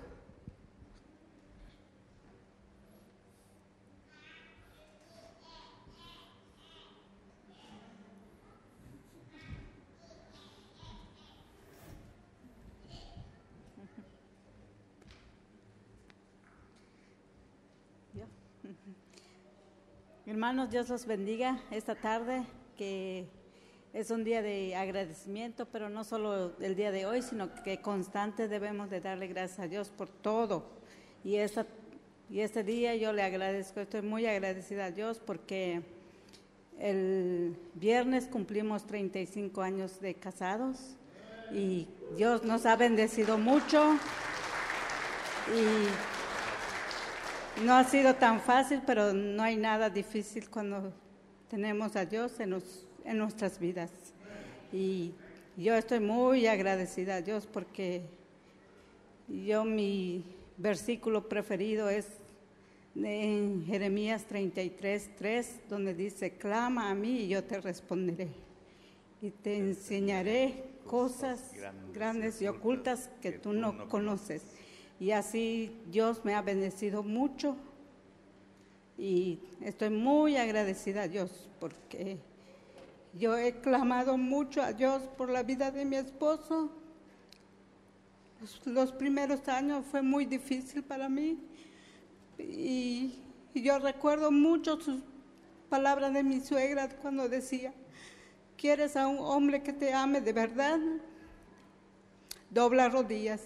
Hermanos, Dios los bendiga esta tarde, que es un día de agradecimiento, pero no solo el día de hoy, sino que constante debemos de darle gracias a Dios por todo. Y, esta, y este día yo le agradezco, estoy muy agradecida a Dios porque el viernes cumplimos 35 años de casados y Dios nos ha bendecido mucho no ha sido tan fácil, pero no hay nada difícil cuando tenemos a Dios en, nuestras vidas. Y yo estoy muy agradecida a Dios porque yo mi versículo preferido es en Jeremías 33, 3, donde dice, clama a mí y yo te responderé. Y te enseñaré cosas grandes, y ocultas que, tú no conoces. Y así Dios me ha bendecido mucho y estoy muy agradecida a Dios porque yo he clamado mucho a Dios por la vida de mi esposo. Los, primeros años fue muy difícil para mí y yo recuerdo mucho sus palabras de mi suegra cuando decía, ¿quieres a un hombre que te ame de verdad? Dobla rodillas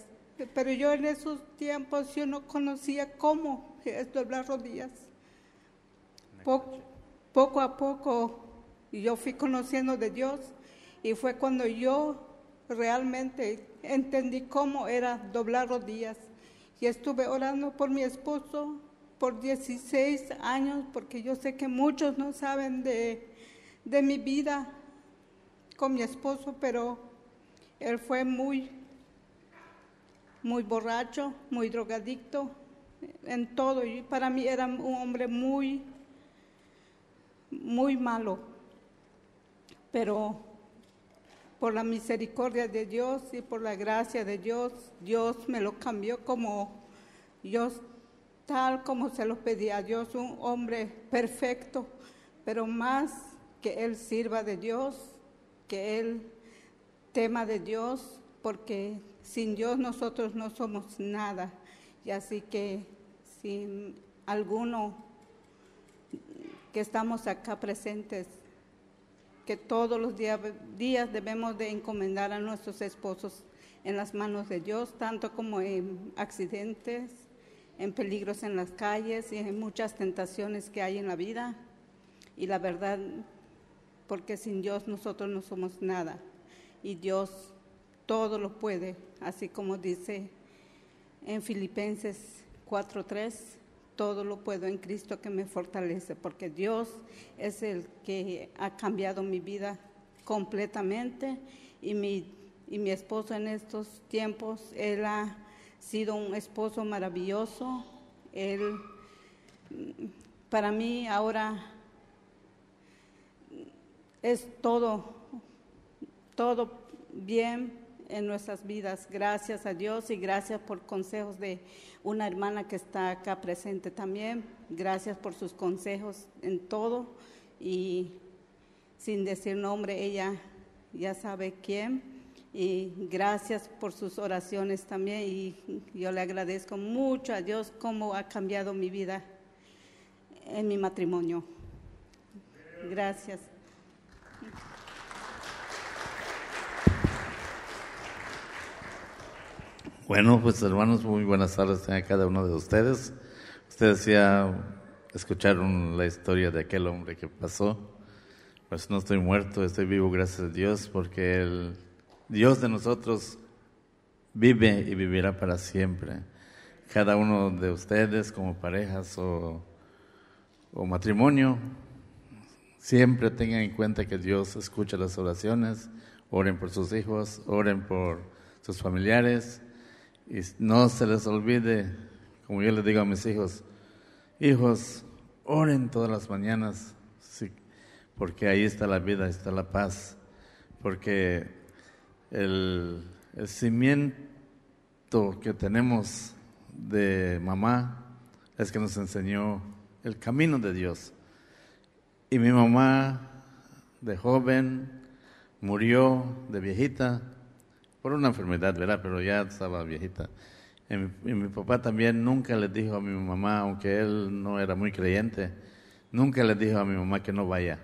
pero yo en esos tiempos yo no conocía cómo es doblar rodillas. Poco, poco a poco yo fui conociendo de Dios y fue cuando yo realmente entendí cómo era doblar rodillas. Y estuve orando por mi esposo por 16 años, porque yo sé que muchos no saben de, de mi vida con mi esposo, pero él fue muy muy borracho, muy drogadicto, en todo. Y para mí era un hombre muy, muy malo. Pero por la misericordia de Dios y por la gracia de Dios, Dios me lo cambió como yo, tal como se lo pedía a Dios, un hombre perfecto, pero más que Él sirva de Dios, que Él tema de Dios, porque sin Dios nosotros no somos nada. Y así que sin alguno que estamos acá presentes, que todos los días, debemos de encomendar a nuestros esposos en las manos de Dios, tanto como en accidentes, en peligros en las calles y en muchas tentaciones que hay en la vida. Y la verdad, porque sin Dios nosotros no somos nada. Y Dios todo lo puede, así como dice en Filipenses 4:3, todo lo puedo en Cristo que me fortalece, porque Dios es el que ha cambiado mi vida completamente y mi, y mi esposo en estos tiempos, él ha sido un esposo maravilloso. Él, para mí ahora es todo, todo bien en nuestras vidas. Gracias a Dios y gracias por consejos de una hermana que está acá presente también. Gracias por sus consejos en todo y sin decir nombre, ella ya sabe quién. Y gracias por sus oraciones también y yo le agradezco mucho a Dios cómo ha cambiado mi vida en mi matrimonio. Gracias. Bueno, pues hermanos, muy buenas tardes a cada uno de ustedes. Ustedes ya escucharon la historia de aquel hombre que pasó. Pues no estoy muerto, estoy vivo gracias a Dios porque el Dios de nosotros vive y vivirá para siempre. Cada uno de ustedes como parejas o, o matrimonio, siempre tengan en cuenta que Dios escucha las oraciones, oren por sus hijos, oren por sus familiares y no se les olvide, como yo les digo a mis hijos, hijos, oren todas las mañanas, porque ahí está la vida, está la paz, porque el, el cimiento que tenemos de mamá es que nos enseñó el camino de Dios. Y mi mamá de joven murió de viejita por una enfermedad, ¿verdad? Pero ya estaba viejita. Y mi, papá también nunca le dijo a mi mamá, aunque él no era muy creyente, nunca le dijo a mi mamá que no vaya.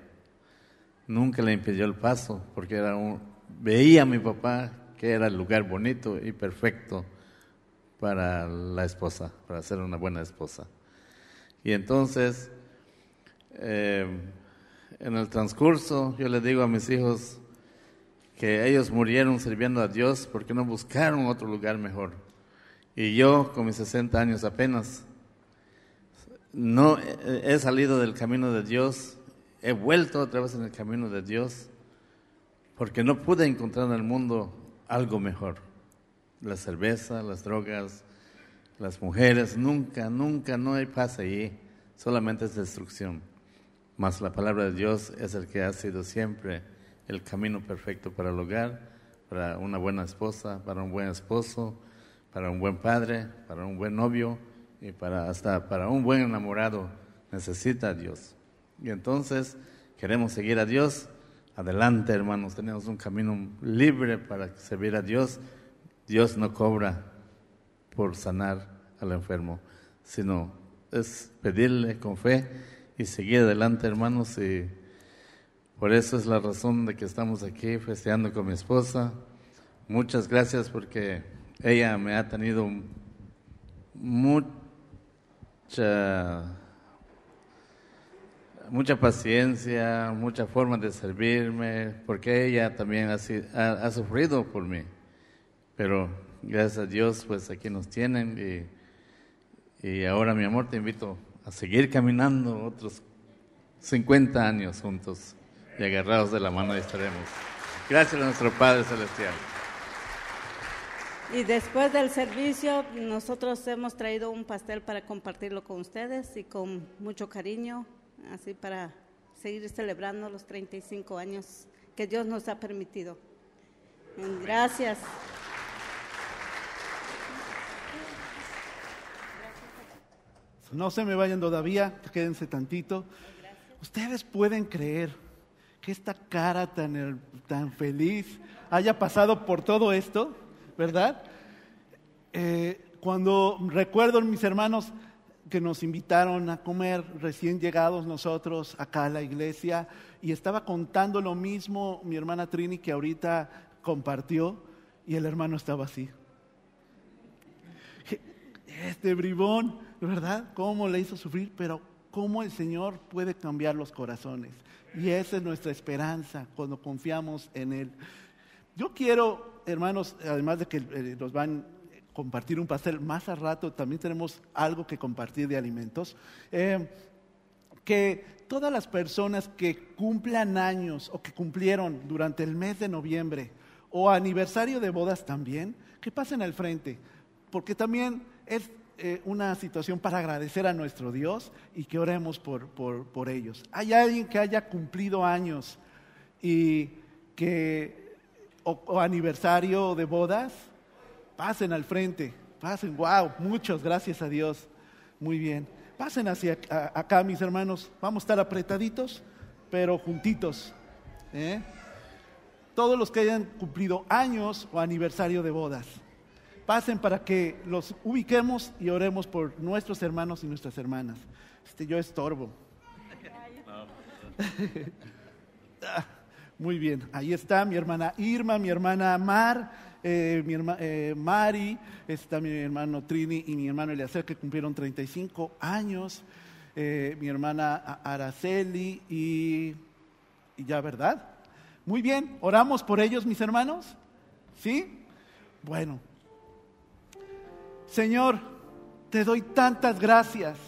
Nunca le impidió el paso, porque era un, veía a mi papá que era el lugar bonito y perfecto para la esposa, para ser una buena esposa. Y entonces, eh, en el transcurso, yo le digo a mis hijos, que ellos murieron sirviendo a Dios porque no buscaron otro lugar mejor. Y yo, con mis 60 años apenas, no he salido del camino de Dios, he vuelto otra vez en el camino de Dios, porque no pude encontrar en el mundo algo mejor. La cerveza, las drogas, las mujeres, nunca, nunca, no hay paz allí, solamente es destrucción. Mas la palabra de Dios es el que ha sido siempre el camino perfecto para el hogar, para una buena esposa, para un buen esposo, para un buen padre, para un buen novio y para hasta para un buen enamorado necesita a Dios. Y entonces queremos seguir a Dios. Adelante, hermanos, tenemos un camino libre para servir a Dios. Dios no cobra por sanar al enfermo, sino es pedirle con fe y seguir adelante, hermanos, y por eso es la razón de que estamos aquí festeando con mi esposa. Muchas gracias porque ella me ha tenido mucha mucha paciencia, mucha forma de servirme, porque ella también ha, sufrido por mí. Pero gracias a Dios, pues aquí nos tienen y, y ahora, mi amor, te invito a seguir caminando otros 50 años juntos y agarrados de la mano estaremos. Gracias a nuestro Padre Celestial. Y después del servicio, nosotros hemos traído un pastel para compartirlo con ustedes y con mucho cariño, así para seguir celebrando los 35 años que Dios nos ha permitido. Gracias. No se me vayan todavía, quédense tantito. Ustedes pueden creer que esta cara tan, feliz haya pasado por todo esto, ¿verdad? Eh, cuando recuerdo mis hermanos que nos invitaron a comer recién llegados nosotros acá a la iglesia y estaba contando lo mismo mi hermana Trini que ahorita compartió y el hermano estaba así. Este bribón, ¿verdad? ¿Cómo le hizo sufrir? Pero cómo el Señor puede cambiar los corazones. Y esa es nuestra esperanza cuando confiamos en Él. Yo quiero, hermanos, además de que eh, nos van a compartir un pastel, más a rato también tenemos algo que compartir de alimentos. Eh, que todas las personas que cumplan años o que cumplieron durante el mes de noviembre o aniversario de bodas también, que pasen al frente, porque también es eh, una situación para agradecer a nuestro Dios y que oremos por, por, por ellos. ¿Hay alguien que haya cumplido años y que, o, o aniversario de bodas? Pasen al frente, pasen, wow, muchos, gracias a Dios. Muy bien. Pasen hacia acá, mis hermanos. Vamos a estar apretaditos, pero juntitos. ¿eh? Todos los que hayan cumplido años o aniversario de bodas. Pasen para que los ubiquemos y oremos por nuestros hermanos y nuestras hermanas. Este, yo estorbo. Muy bien, ahí está mi hermana Irma, mi hermana Mar, eh, mi hermana Mari, está mi hermano Trini y mi hermano Eleazar que cumplieron 35 años, eh, mi hermana Araceli y, y ya, ¿verdad? Muy bien, oramos por ellos, mis hermanos. ¿Sí? Bueno, Señor, te doy tantas gracias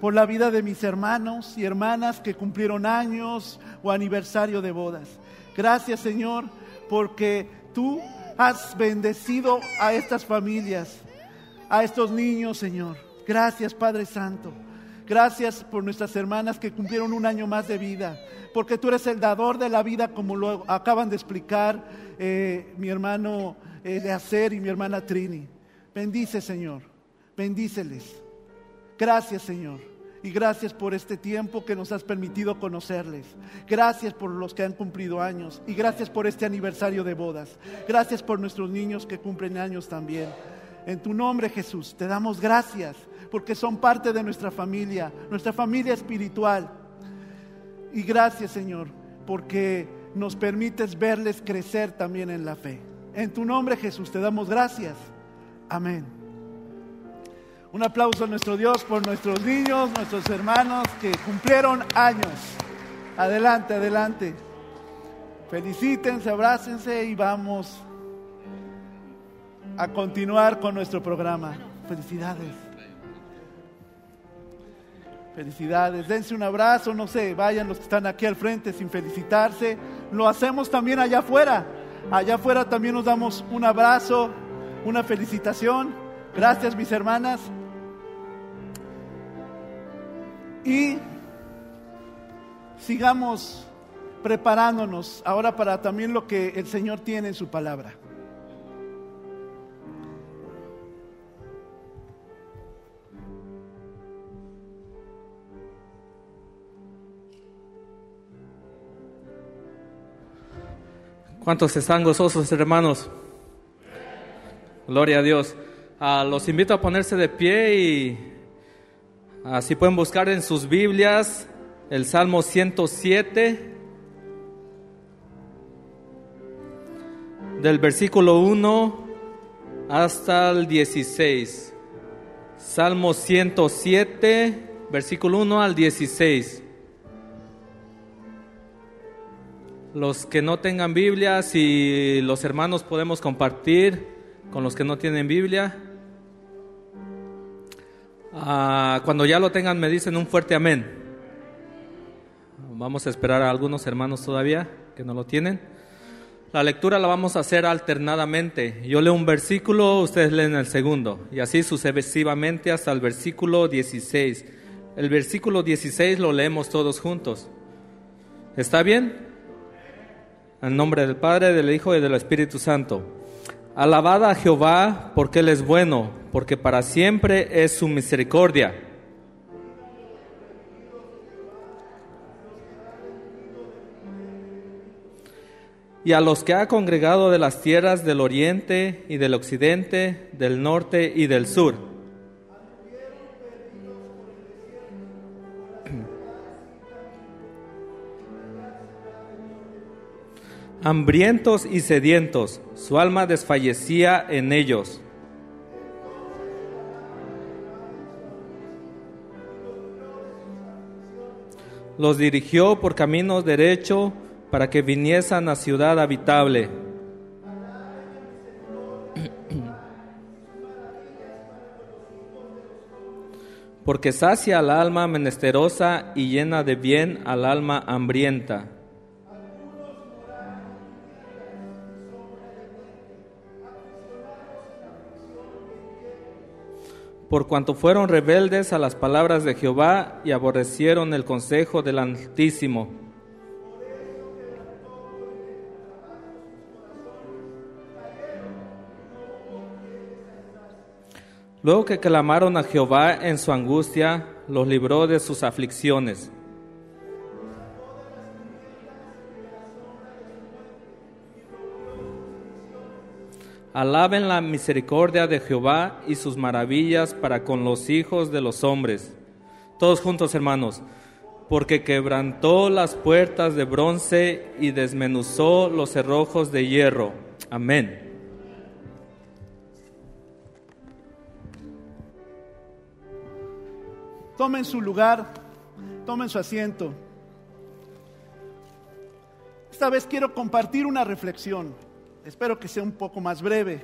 por la vida de mis hermanos y hermanas que cumplieron años o aniversario de bodas. Gracias, Señor, porque tú has bendecido a estas familias, a estos niños, Señor. Gracias, Padre Santo. Gracias por nuestras hermanas que cumplieron un año más de vida, porque tú eres el dador de la vida, como lo acaban de explicar eh, mi hermano eh, de hacer y mi hermana Trini. Bendice, Señor, bendíceles. Gracias, Señor. Y gracias por este tiempo que nos has permitido conocerles. Gracias por los que han cumplido años. Y gracias por este aniversario de bodas. Gracias por nuestros niños que cumplen años también. En tu nombre, Jesús, te damos gracias porque son parte de nuestra familia, nuestra familia espiritual. Y gracias, Señor, porque nos permites verles crecer también en la fe. En tu nombre, Jesús, te damos gracias. Amén. Un aplauso a nuestro Dios por nuestros niños, nuestros hermanos que cumplieron años. Adelante, adelante. Felicítense, abrácense y vamos a continuar con nuestro programa. Felicidades. Felicidades. Dense un abrazo, no sé, vayan los que están aquí al frente sin felicitarse. Lo hacemos también allá afuera. Allá afuera también nos damos un abrazo, una felicitación. Gracias, mis hermanas. Y sigamos preparándonos ahora para también lo que el Señor tiene en su palabra. ¿Cuántos están gozosos, hermanos? Gloria a Dios. Ah, los invito a ponerse de pie y así pueden buscar en sus Biblias el Salmo 107, del versículo 1 hasta el 16. Salmo 107, versículo 1 al 16. Los que no tengan Biblia, si los hermanos podemos compartir con los que no tienen Biblia. Ah, cuando ya lo tengan, me dicen un fuerte amén. Vamos a esperar a algunos hermanos todavía que no lo tienen. La lectura la vamos a hacer alternadamente. Yo leo un versículo, ustedes leen el segundo, y así sucesivamente hasta el versículo 16. El versículo 16 lo leemos todos juntos. ¿Está bien? En nombre del Padre, del Hijo y del Espíritu Santo. Alabad a Jehová porque Él es bueno, porque para siempre es su misericordia. Y a los que ha congregado de las tierras del oriente y del occidente, del norte y del sur. Hambrientos y sedientos, su alma desfallecía en ellos. Los dirigió por caminos derecho para que viniesen a ciudad habitable. porque sacia al alma menesterosa y llena de bien al alma hambrienta. Por cuanto fueron rebeldes a las palabras de Jehová y aborrecieron el consejo del Altísimo. Luego que clamaron a Jehová en su angustia, los libró de sus aflicciones. Alaben la misericordia de Jehová y sus maravillas para con los hijos de los hombres. Todos juntos, hermanos, porque quebrantó las puertas de bronce y desmenuzó los cerrojos de hierro. Amén. Tomen su lugar, tomen su asiento. Esta vez quiero compartir una reflexión. Espero que sea un poco más breve,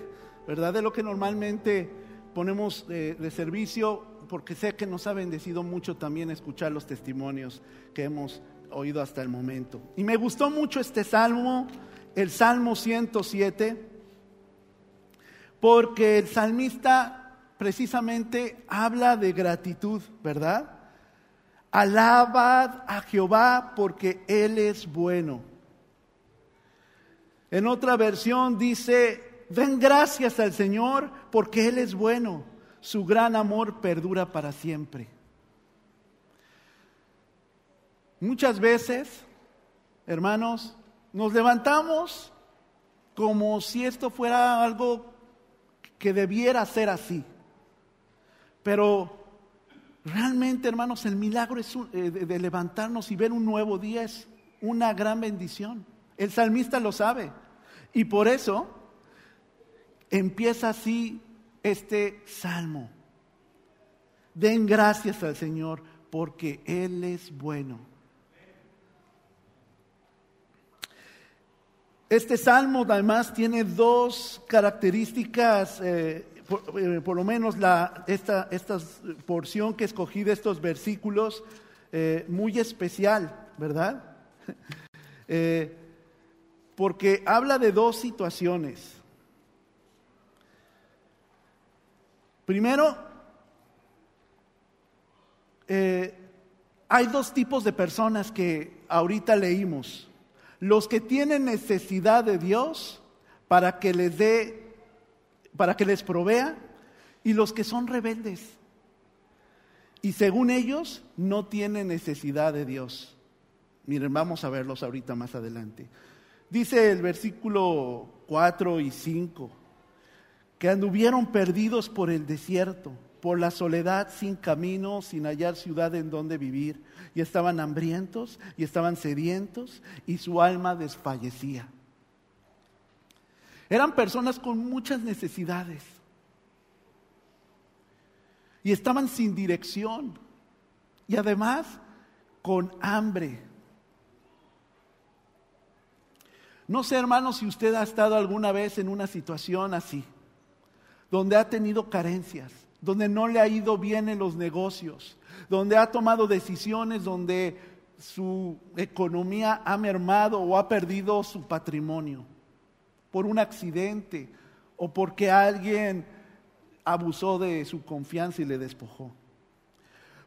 ¿verdad? De lo que normalmente ponemos de, servicio, porque sé que nos ha bendecido mucho también escuchar los testimonios que hemos oído hasta el momento. Y me gustó mucho este salmo, el Salmo 107, porque el salmista precisamente habla de gratitud, ¿verdad? Alabad a Jehová porque Él es bueno. En otra versión dice, den gracias al Señor porque Él es bueno. Su gran amor perdura para siempre. Muchas veces, hermanos, nos levantamos como si esto fuera algo que debiera ser así. Pero realmente, hermanos, el milagro eh, de levantarnos y ver un nuevo día es una gran bendición. El salmista lo sabe. Y por eso empieza así este salmo. Den gracias al Señor porque Él es bueno. Este salmo además tiene dos características eh, eh, por, lo menos la, esta, esta, porción que escogí de estos versículos, eh, muy especial, ¿verdad? Eh, porque habla de dos situaciones. Primero, hay dos tipos de personas que ahorita leímos. Los que tienen necesidad de Dios para que les dé para que les provea, y los que son rebeldes. Y según ellos, no tienen necesidad de Dios. Miren, vamos a verlos ahorita más adelante. Dice el versículo 4 y 5, que anduvieron perdidos por el desierto, por la soledad, sin camino, sin hallar ciudad en donde vivir, y estaban hambrientos y estaban sedientos, y su alma desfallecía. Eran personas con muchas necesidades. Y estaban sin dirección. Y además con hambre. No sé, hermanos, si usted ha estado alguna vez en una situación así, donde ha tenido carencias, donde no le ha ido bien en los negocios, donde ha tomado decisiones, donde su economía ha mermado o ha perdido su patrimonio por un accidente o porque alguien abusó de su confianza y le despojó.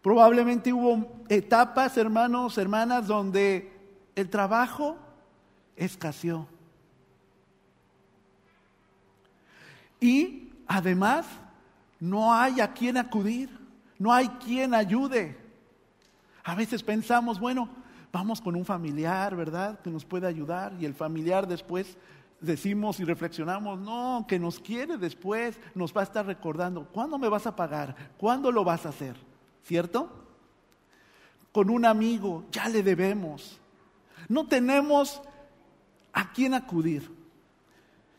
Probablemente hubo etapas, hermanos, hermanas, donde el trabajo escaseó. Y además, no hay a quien acudir, no hay quien ayude. A veces pensamos, bueno, vamos con un familiar, ¿verdad? Que nos puede ayudar y el familiar después decimos y reflexionamos, no, que nos quiere después, nos va a estar recordando, ¿cuándo me vas a pagar? ¿Cuándo lo vas a hacer? ¿Cierto? Con un amigo, ya le debemos. No tenemos a quién acudir.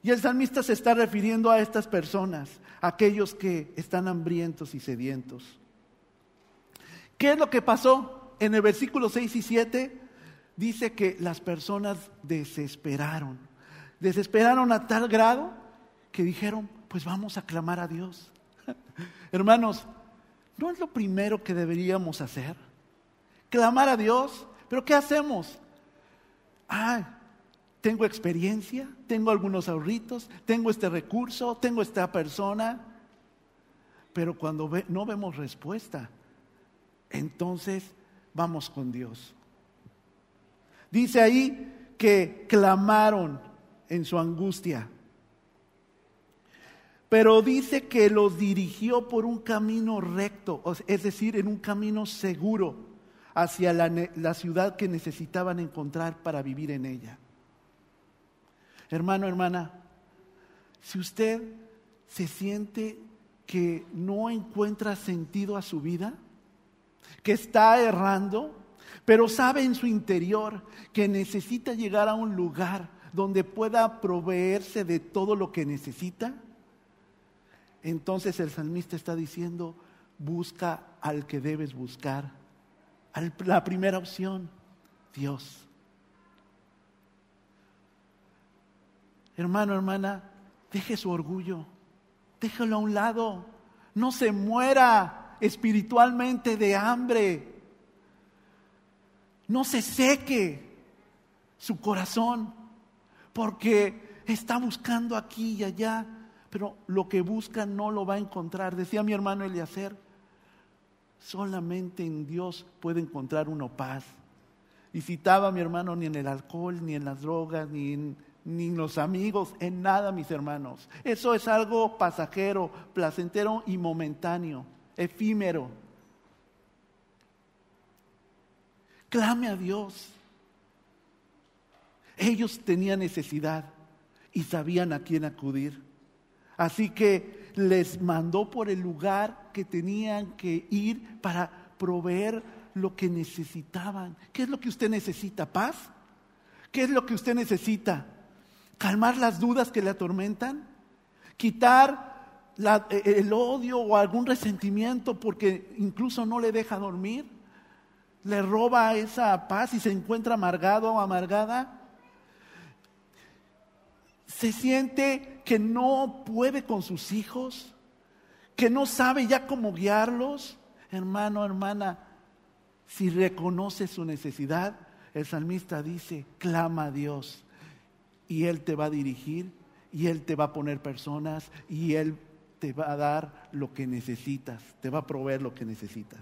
Y el salmista se está refiriendo a estas personas, aquellos que están hambrientos y sedientos. ¿Qué es lo que pasó? En el versículo 6 y 7 dice que las personas desesperaron desesperaron a tal grado que dijeron, pues vamos a clamar a Dios. Hermanos, ¿No es lo primero que deberíamos hacer? Clamar a Dios. ¿Pero qué hacemos? Ah, tengo experiencia, tengo algunos ahorritos, tengo este recurso, tengo esta persona. Pero cuando no vemos respuesta, entonces vamos con Dios. Dice ahí que clamaron en su angustia. Pero dice que los dirigió por un camino recto, es decir, en un camino seguro hacia la, ciudad que necesitaban encontrar para vivir en ella. Hermano, hermana, si usted se siente que no encuentra sentido a su vida, que está errando, pero sabe en su interior que necesita llegar a un lugar donde pueda proveerse de todo lo que necesita, entonces el salmista está diciendo, busca al que debes buscar. La primera opción, Dios. Hermano, hermana, deje su orgullo, déjelo a un lado, no se muera espiritualmente de hambre, no se seque su corazón, porque está buscando aquí y allá pero lo que busca no lo va a encontrar. Decía mi hermano Eliacer, solamente en Dios puede encontrar uno paz. Y citaba a mi hermano ni en el alcohol, ni en las drogas, ni en, ni los amigos, en nada, mis hermanos. Eso es algo pasajero, placentero y momentáneo, efímero. Clame a Dios. Ellos tenían necesidad y sabían a quién acudir. Así que les mandó por el lugar que tenían que ir para proveer lo que necesitaban. ¿Qué es lo que usted necesita? ¿Paz? ¿Qué es lo que usted necesita? ¿Calmar las dudas que le atormentan? ¿Quitar el odio o algún resentimiento porque incluso no le deja dormir? ¿Le roba esa paz y se encuentra amargado o amargada? se siente que no puede con sus hijos, que no sabe ya cómo guiarlos, hermano, hermana, si reconoce su necesidad, el salmista dice, clama a Dios y Él te va a dirigir y Él te va a poner personas y Él te va a dar lo que necesitas, te va a proveer lo que necesitas.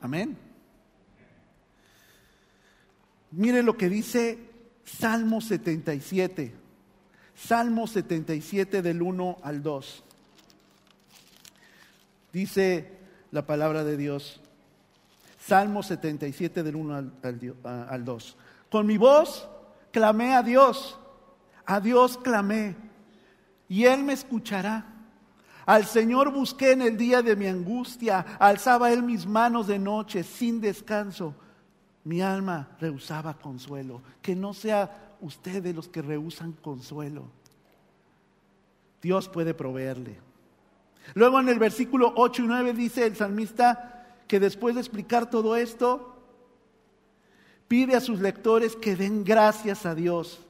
Amén. Mire lo que dice Salmo 77. Salmo 77 del 1 al 2. Dice la palabra de Dios. Salmo 77 del 1 al, al 2. Con mi voz clamé a Dios, a Dios clamé, y Él me escuchará. Al Señor busqué en el día de mi angustia, alzaba Él mis manos de noche sin descanso mi alma rehusaba consuelo. Que no sea usted de los que rehusan consuelo. Dios puede proveerle. Luego en el versículo 8 y 9 dice el salmista que después de explicar todo esto, pide a sus lectores que den gracias a Dios,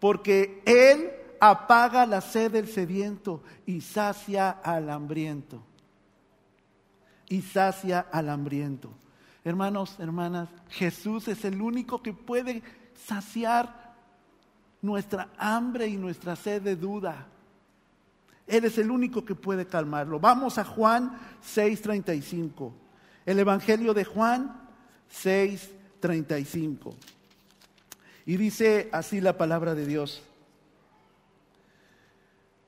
porque Él apaga la sed del sediento y sacia al hambriento. Y sacia al hambriento. Hermanos, hermanas, Jesús es el único que puede saciar nuestra hambre y nuestra sed de duda. Él es el único que puede calmarlo. Vamos a Juan 6:35. El Evangelio de Juan 6:35. Y dice así la palabra de Dios.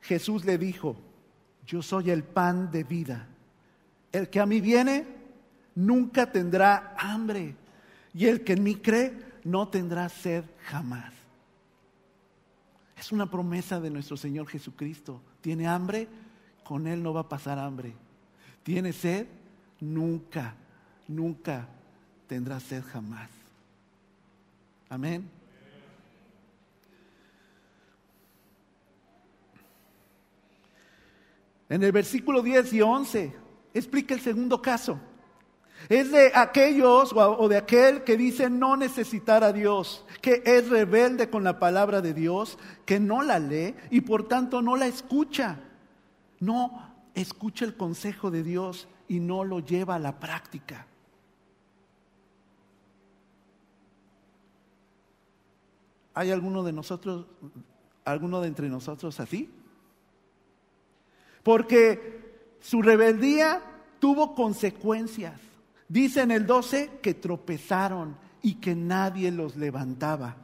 Jesús le dijo, yo soy el pan de vida. El que a mí viene nunca tendrá hambre. Y el que en mí cree no tendrá sed jamás. Es una promesa de nuestro Señor Jesucristo. ¿Tiene hambre? Con Él no va a pasar hambre. ¿Tiene sed? Nunca, nunca tendrá sed jamás. Amén. En el versículo 10 y 11 explica el segundo caso. Es de aquellos o de aquel que dice no necesitar a Dios, que es rebelde con la palabra de Dios, que no la lee y por tanto no la escucha. No escucha el consejo de Dios y no lo lleva a la práctica. ¿Hay alguno de nosotros, alguno de entre nosotros así? Porque su rebeldía tuvo consecuencias. Dice en el 12 que tropezaron y que nadie los levantaba.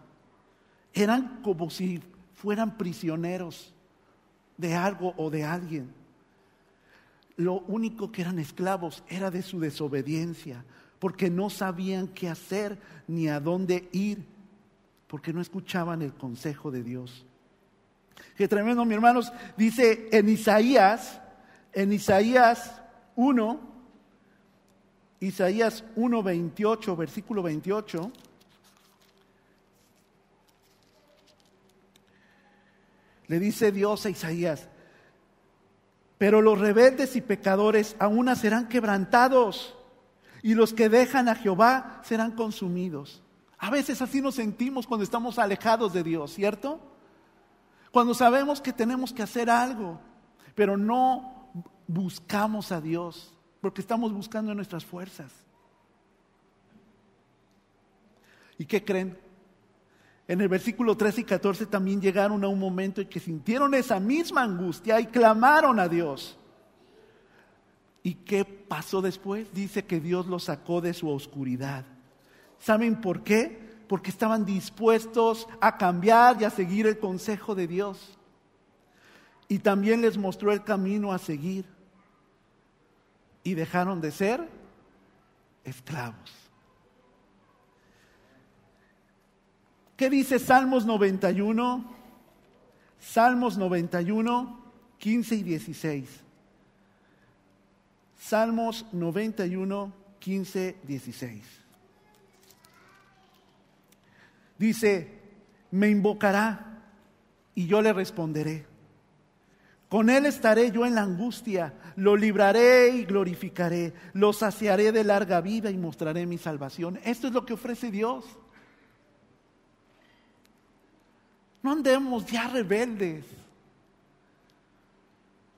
Eran como si fueran prisioneros de algo o de alguien. Lo único que eran esclavos era de su desobediencia, porque no sabían qué hacer ni a dónde ir, porque no escuchaban el consejo de Dios. Qué tremendo, mi hermanos. Dice en Isaías, en Isaías 1, Isaías 1, 28, versículo 28. Le dice Dios a Isaías, pero los rebeldes y pecadores aún serán quebrantados y los que dejan a Jehová serán consumidos. A veces así nos sentimos cuando estamos alejados de Dios, ¿cierto? Cuando sabemos que tenemos que hacer algo, pero no buscamos a Dios, porque estamos buscando nuestras fuerzas. ¿Y qué creen? En el versículo 13 y 14 también llegaron a un momento en que sintieron esa misma angustia y clamaron a Dios. ¿Y qué pasó después? Dice que Dios los sacó de su oscuridad. ¿Saben por qué? Porque estaban dispuestos a cambiar y a seguir el consejo de Dios. Y también les mostró el camino a seguir. Y dejaron de ser esclavos. ¿Qué dice Salmos 91? Salmos 91, 15 y 16. Salmos 91, 15, 16. Dice, me invocará y yo le responderé. Con él estaré yo en la angustia, lo libraré y glorificaré, lo saciaré de larga vida y mostraré mi salvación. Esto es lo que ofrece Dios. No andemos ya rebeldes.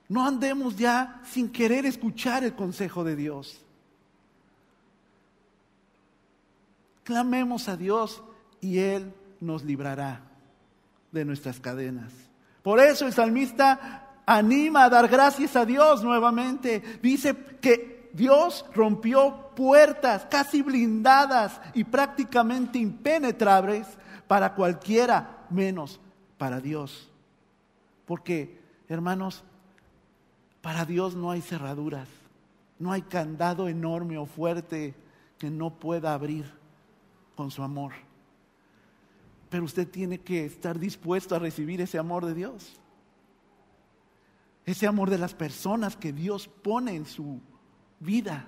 No andemos ya sin querer escuchar el consejo de Dios. Clamemos a Dios y Él nos librará de nuestras cadenas. Por eso el salmista anima a dar gracias a Dios nuevamente. Dice que Dios rompió puertas casi blindadas y prácticamente impenetrables para cualquiera menos para Dios. Porque, hermanos, para Dios no hay cerraduras, no hay candado enorme o fuerte que no pueda abrir con su amor. Pero usted tiene que estar dispuesto a recibir ese amor de Dios. Ese amor de las personas que Dios pone en su vida.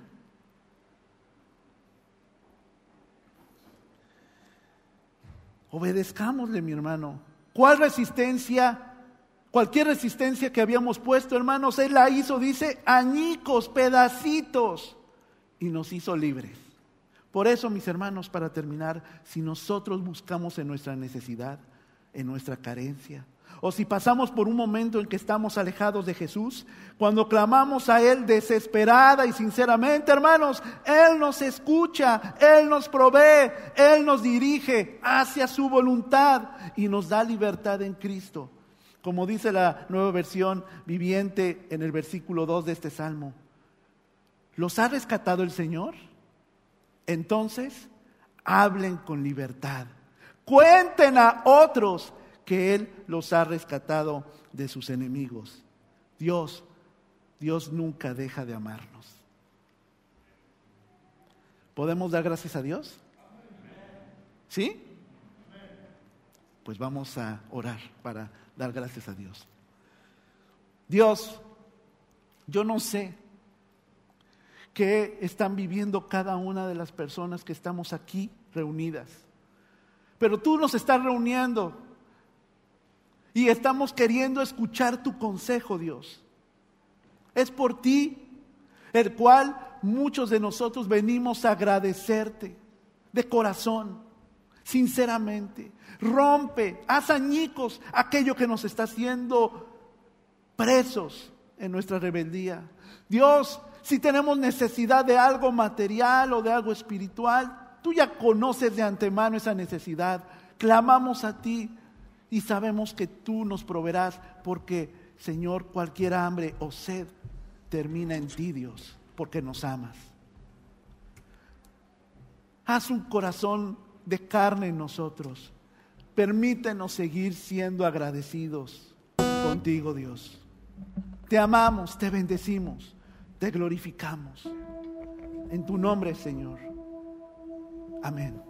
Obedezcámosle, mi hermano. ¿Cuál resistencia? Cualquier resistencia que habíamos puesto, hermanos, Él la hizo, dice, añicos, pedacitos, y nos hizo libres. Por eso, mis hermanos, para terminar, si nosotros buscamos en nuestra necesidad, en nuestra carencia, o si pasamos por un momento en que estamos alejados de Jesús, cuando clamamos a Él desesperada y sinceramente, hermanos, Él nos escucha, Él nos provee, Él nos dirige hacia su voluntad y nos da libertad en Cristo. Como dice la nueva versión viviente en el versículo 2 de este salmo. ¿Los ha rescatado el Señor? Entonces, hablen con libertad. Cuenten a otros que Él los ha rescatado de sus enemigos. Dios, Dios nunca deja de amarnos. ¿Podemos dar gracias a Dios? ¿Sí? Pues vamos a orar para dar gracias a Dios. Dios, yo no sé qué están viviendo cada una de las personas que estamos aquí reunidas, pero tú nos estás reuniendo y estamos queriendo escuchar tu consejo, Dios. Es por ti el cual muchos de nosotros venimos a agradecerte de corazón, sinceramente. Rompe, haz añicos aquello que nos está haciendo presos en nuestra rebeldía. Dios, si tenemos necesidad de algo material o de algo espiritual, tú ya conoces de antemano esa necesidad. Clamamos a ti y sabemos que tú nos proveerás porque, Señor, cualquier hambre o sed termina en ti, Dios, porque nos amas. Haz un corazón de carne en nosotros. Permítenos seguir siendo agradecidos contigo, Dios. Te amamos, te bendecimos, te glorificamos. En tu nombre, Señor. Amén.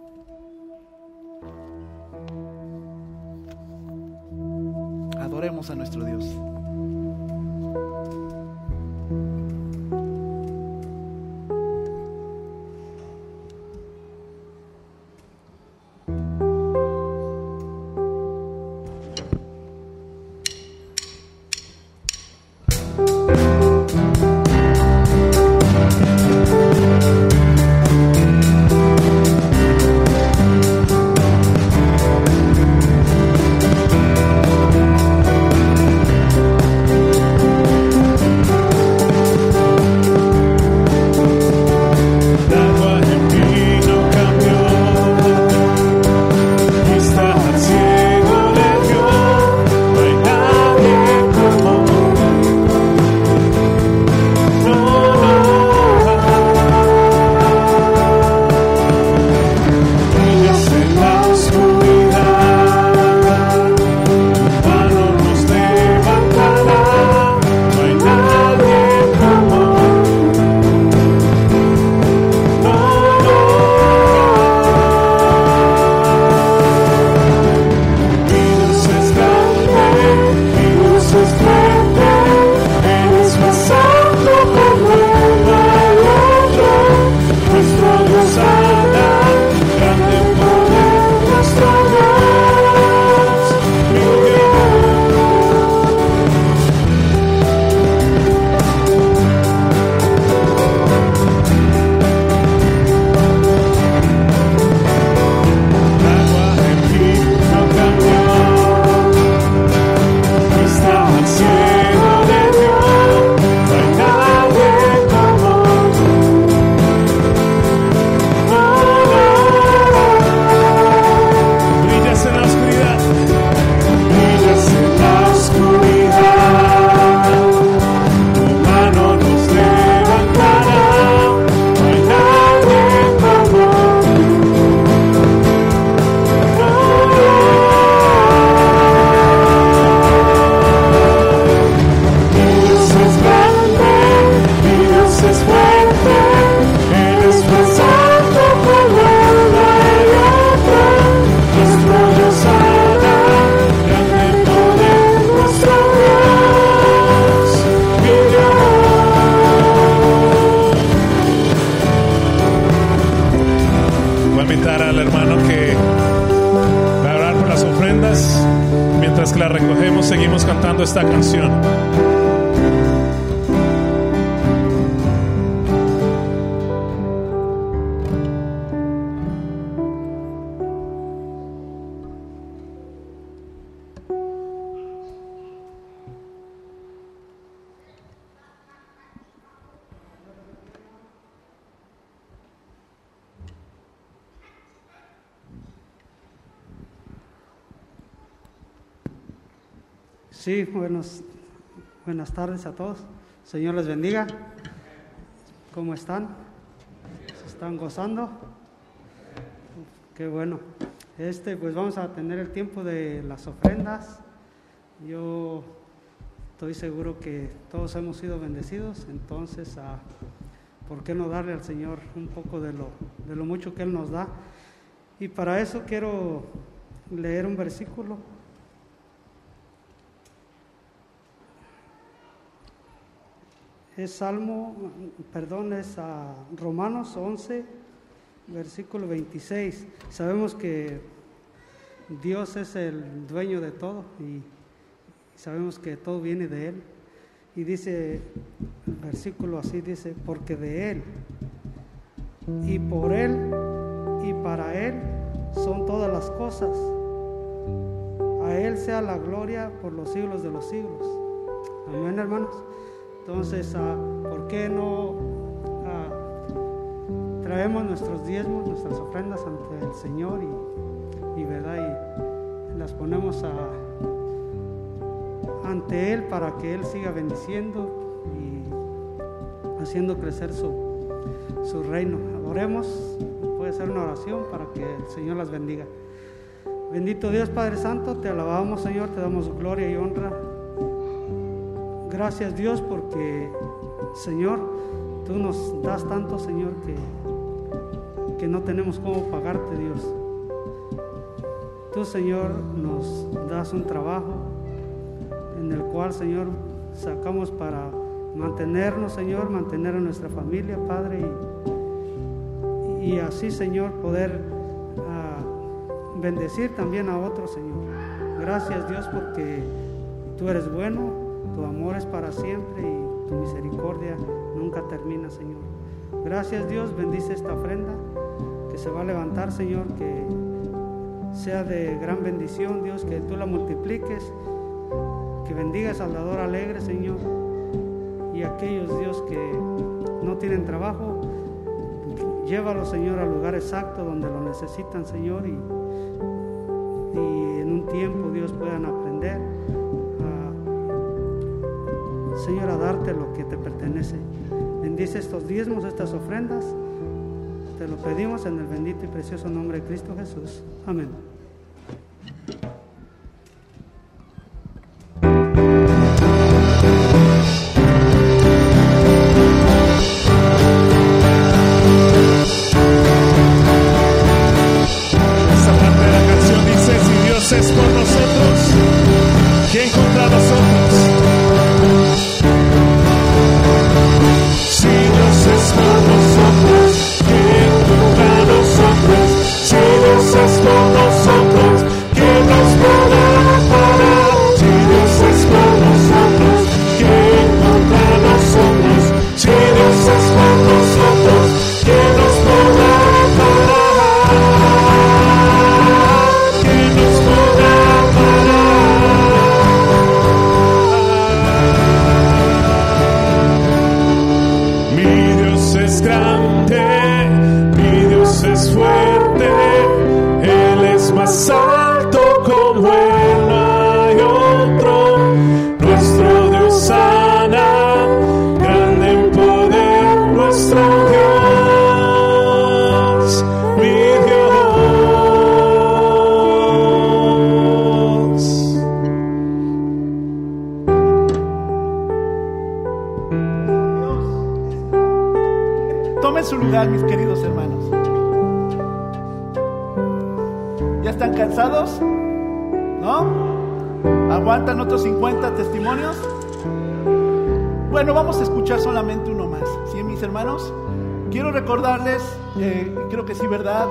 Adoremos a nuestro Dios. Sí, buenos, buenas tardes a todos. Señor les bendiga. ¿Cómo están? ¿Se están gozando? Qué bueno. Este, pues vamos a tener el tiempo de las ofrendas. Yo estoy seguro que todos hemos sido bendecidos, entonces, ah, ¿por qué no darle al Señor un poco de lo, de lo mucho que Él nos da? Y para eso quiero leer un versículo es Salmo, perdón, es a Romanos 11, versículo 26. Sabemos que Dios es el dueño de todo y sabemos que todo viene de Él. Y dice, el versículo así dice, porque de Él y por Él y para Él son todas las cosas. A Él sea la gloria por los siglos de los siglos. Amén, hermanos. Entonces, ah, ¿por qué no ah, traemos nuestros diezmos, nuestras ofrendas ante el Señor y, verdad y las ponemos ante Él para que Él siga bendiciendo y haciendo crecer su, su reino. Oremos, puede ser una oración para que el Señor las bendiga. Bendito Dios Padre Santo, te alabamos Señor, te damos gloria y honra. Gracias Dios porque Señor, tú nos das tanto Señor que, que no tenemos cómo pagarte Dios. Tú Señor nos das un trabajo en el cual Señor sacamos para mantenernos Señor, mantener a nuestra familia Padre y, así Señor poder ah, bendecir también a otros Señor. Gracias Dios porque tú eres bueno, tu amor es para siempre y tu misericordia nunca termina Señor. Gracias Dios, bendice esta ofrenda que se va a levantar Señor, que sea de gran bendición Dios, que tú la multipliques, que bendiga a Salvador Alegre Señor y aquellos Dios que no tienen trabajo, llévalo Señor al lugar exacto donde lo necesitan Señor y, y en un tiempo Dios puedan aprender Señor a darte lo que te pertenece. Bendice estos diezmos, estas ofrendas. Te lo pedimos en el bendito y precioso nombre de Cristo Jesús. Amén.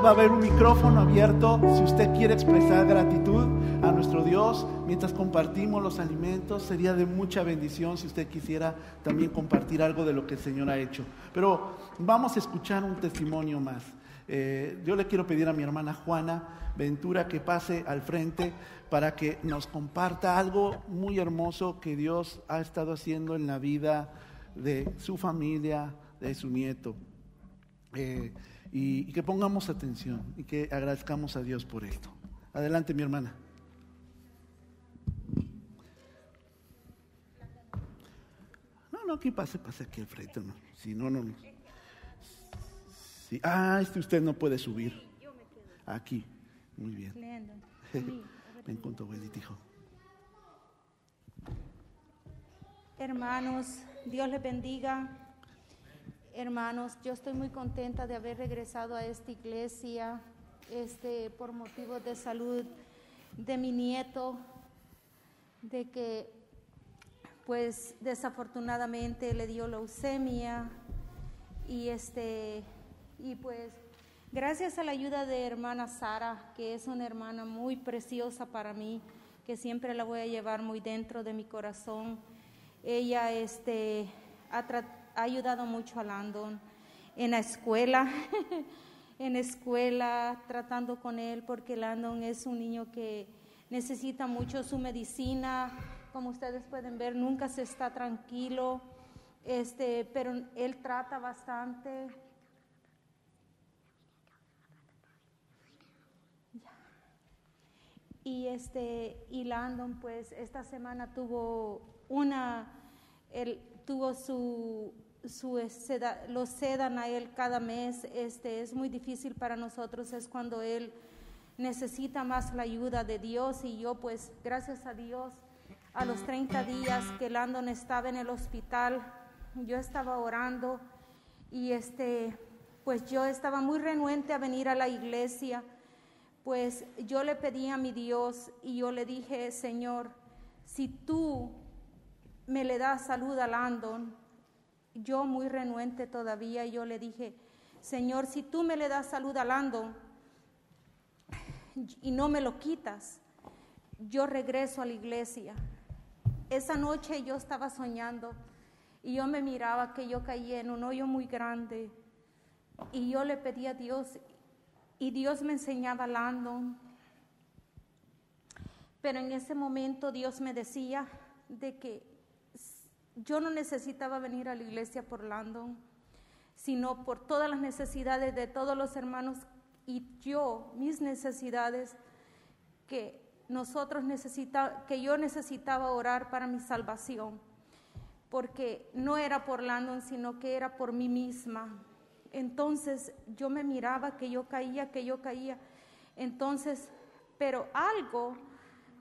Va a haber un micrófono abierto si usted quiere expresar gratitud a nuestro Dios mientras compartimos los alimentos. Sería de mucha bendición si usted quisiera también compartir algo de lo que el Señor ha hecho. Pero vamos a escuchar un testimonio más. Eh, yo le quiero pedir a mi hermana Juana Ventura que pase al frente para que nos comparta algo muy hermoso que Dios ha estado haciendo en la vida de su familia, de su nieto. Eh, y, y que pongamos atención y que agradezcamos a Dios por esto. Adelante, mi hermana. No, no, aquí pase, pase aquí al frente. No. Si no, no. no. Sí. Ah, este usted no puede subir. Aquí. Muy bien. Ven con tu abuelita, hijo. Hermanos, Dios les bendiga. Hermanos, yo estoy muy contenta de haber regresado a esta iglesia este, por motivos de salud de mi nieto, de que pues desafortunadamente le dio leucemia y este y pues gracias a la ayuda de hermana Sara, que es una hermana muy preciosa para mí, que siempre la voy a llevar muy dentro de mi corazón. Ella este ha, tra- ha ayudado mucho a Landon en la escuela, en la escuela, tratando con él, porque Landon es un niño que necesita mucho su medicina. Como ustedes pueden ver, nunca se está tranquilo. este, pero él trata bastante. Y este, y Landon, pues esta semana tuvo una, él tuvo su, su lo sedan a él cada mes, este, es muy difícil para nosotros, es cuando él necesita más la ayuda de Dios y yo pues gracias a Dios a los 30 días que Landon estaba en el hospital, yo estaba orando y este, pues yo estaba muy renuente a venir a la iglesia, pues yo le pedí a mi Dios y yo le dije, Señor, si tú me le das salud a Landon, yo muy renuente todavía, yo le dije, Señor, si tú me le das salud a Landon y no me lo quitas, yo regreso a la iglesia. Esa noche yo estaba soñando y yo me miraba que yo caía en un hoyo muy grande y yo le pedí a Dios y Dios me enseñaba Landon. Pero en ese momento Dios me decía de que yo no necesitaba venir a la iglesia por Landon, sino por todas las necesidades de todos los hermanos y yo, mis necesidades, que nosotros necesita, que yo necesitaba orar para mi salvación, porque no era por Landon, sino que era por mí misma. Entonces yo me miraba que yo caía, que yo caía. Entonces, pero algo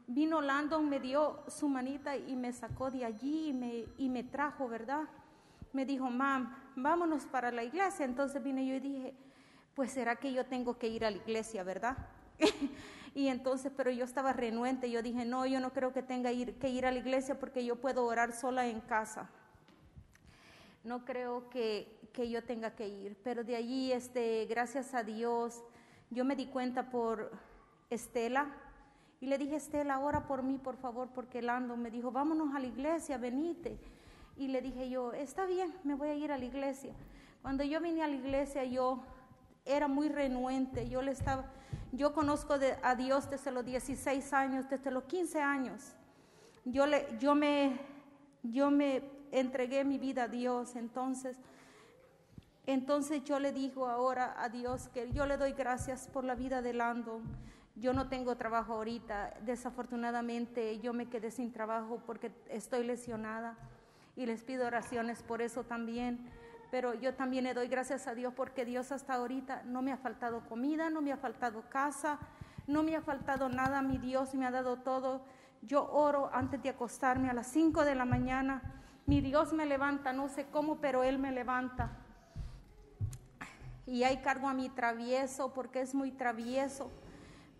vino Landon, me dio su manita y me sacó de allí y me, y me trajo, ¿verdad? Me dijo, mam, vámonos para la iglesia. Entonces vine yo y dije, pues será que yo tengo que ir a la iglesia, ¿verdad? y entonces, pero yo estaba renuente, yo dije, no, yo no creo que tenga que ir a la iglesia porque yo puedo orar sola en casa. No creo que, que yo tenga que ir, pero de allí, este, gracias a Dios, yo me di cuenta por Estela y le dije, Estela, ora por mí, por favor, porque Lando me dijo, vámonos a la iglesia, venite. Y le dije yo, está bien, me voy a ir a la iglesia. Cuando yo vine a la iglesia, yo era muy renuente, yo le estaba, yo conozco a Dios desde los 16 años, desde los 15 años. Yo, le, yo, me, yo me entregué mi vida a Dios, entonces, entonces yo le digo ahora a Dios que yo le doy gracias por la vida de Landon. Yo no tengo trabajo ahorita, desafortunadamente yo me quedé sin trabajo porque estoy lesionada y les pido oraciones por eso también pero yo también le doy gracias a Dios porque Dios hasta ahorita no me ha faltado comida, no me ha faltado casa, no me ha faltado nada, mi Dios me ha dado todo. Yo oro antes de acostarme a las 5 de la mañana, mi Dios me levanta, no sé cómo, pero Él me levanta. Y ahí cargo a mi travieso porque es muy travieso,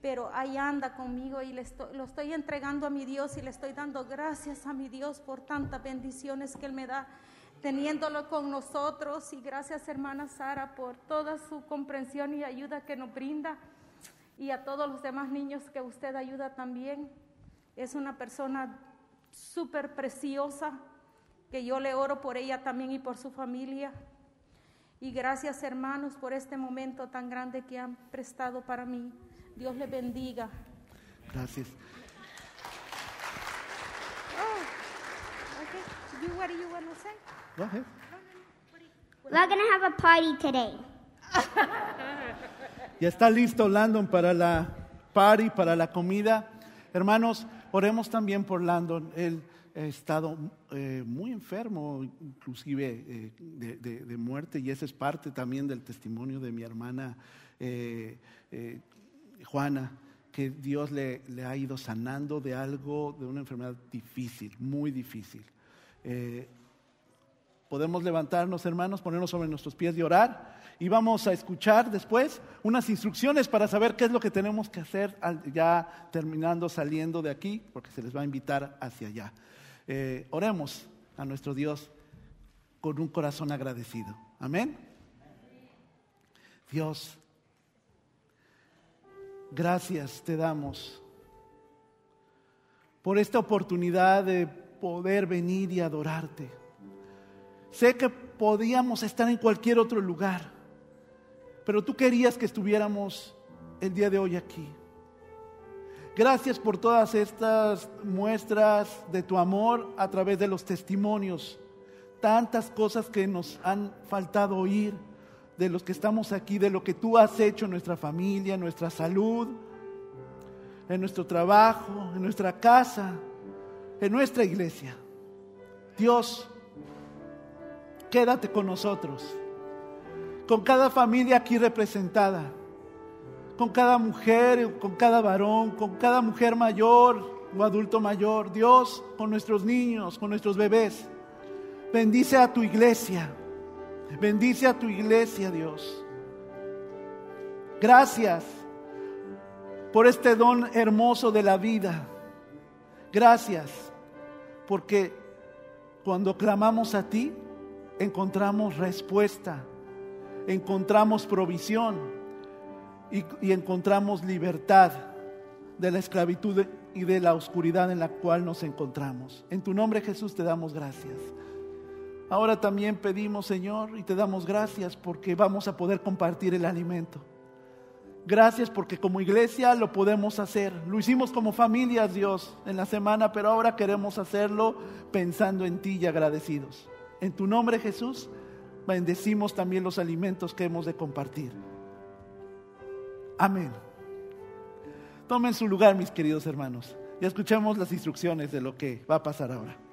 pero ahí anda conmigo y le lo estoy entregando a mi Dios y le estoy dando gracias a mi Dios por tantas bendiciones que Él me da teniéndolo con nosotros y gracias hermana Sara por toda su comprensión y ayuda que nos brinda y a todos los demás niños que usted ayuda también. Es una persona súper preciosa que yo le oro por ella también y por su familia. Y gracias hermanos por este momento tan grande que han prestado para mí. Dios le bendiga. Gracias. Oh, what do you want to say? Go ahead. We're to have a party today. Ya está listo Landon para la party, para la comida. Hermanos, oremos también por Landon. Él ha estado eh, muy enfermo, inclusive eh, de, de- de muerte, y ese es parte también del testimonio de mi hermana eh, eh, Juana, que Dios le, ha ido sanando de algo, de una enfermedad difícil, muy difícil. Eh, Podemos levantarnos, hermanos, ponernos sobre nuestros pies y orar. Y vamos a escuchar después unas instrucciones para saber qué es lo que tenemos que hacer ya terminando, saliendo de aquí, porque se les va a invitar hacia allá. Eh, oremos a nuestro Dios con un corazón agradecido. Amén. Dios, gracias te damos por esta oportunidad de poder venir y adorarte. Sé que podíamos estar en cualquier otro lugar, pero tú querías que estuviéramos el día de hoy aquí. Gracias por todas estas muestras de tu amor a través de los testimonios, tantas cosas que nos han faltado oír de los que estamos aquí, de lo que tú has hecho en nuestra familia, en nuestra salud, en nuestro trabajo, en nuestra casa, en nuestra iglesia. Dios, quédate con nosotros, con cada familia aquí representada, con cada mujer, con cada varón, con cada mujer mayor o adulto mayor. Dios, con nuestros niños, con nuestros bebés. Bendice a tu iglesia. Bendice a tu iglesia, Dios. Gracias por este don hermoso de la vida. Gracias porque cuando clamamos a ti, encontramos respuesta, encontramos provisión y, encontramos libertad de la esclavitud y de la oscuridad en la cual nos encontramos. En tu nombre Jesús te damos gracias. Ahora también pedimos, Señor, y te damos gracias porque vamos a poder compartir el alimento. Gracias porque como iglesia lo podemos hacer. Lo hicimos como familias, Dios, en la semana, pero ahora queremos hacerlo pensando en ti y agradecidos. En tu nombre, Jesús, bendecimos también los alimentos que hemos de compartir. Amén. Tomen su lugar, mis queridos hermanos, y escuchemos las instrucciones de lo que va a pasar ahora.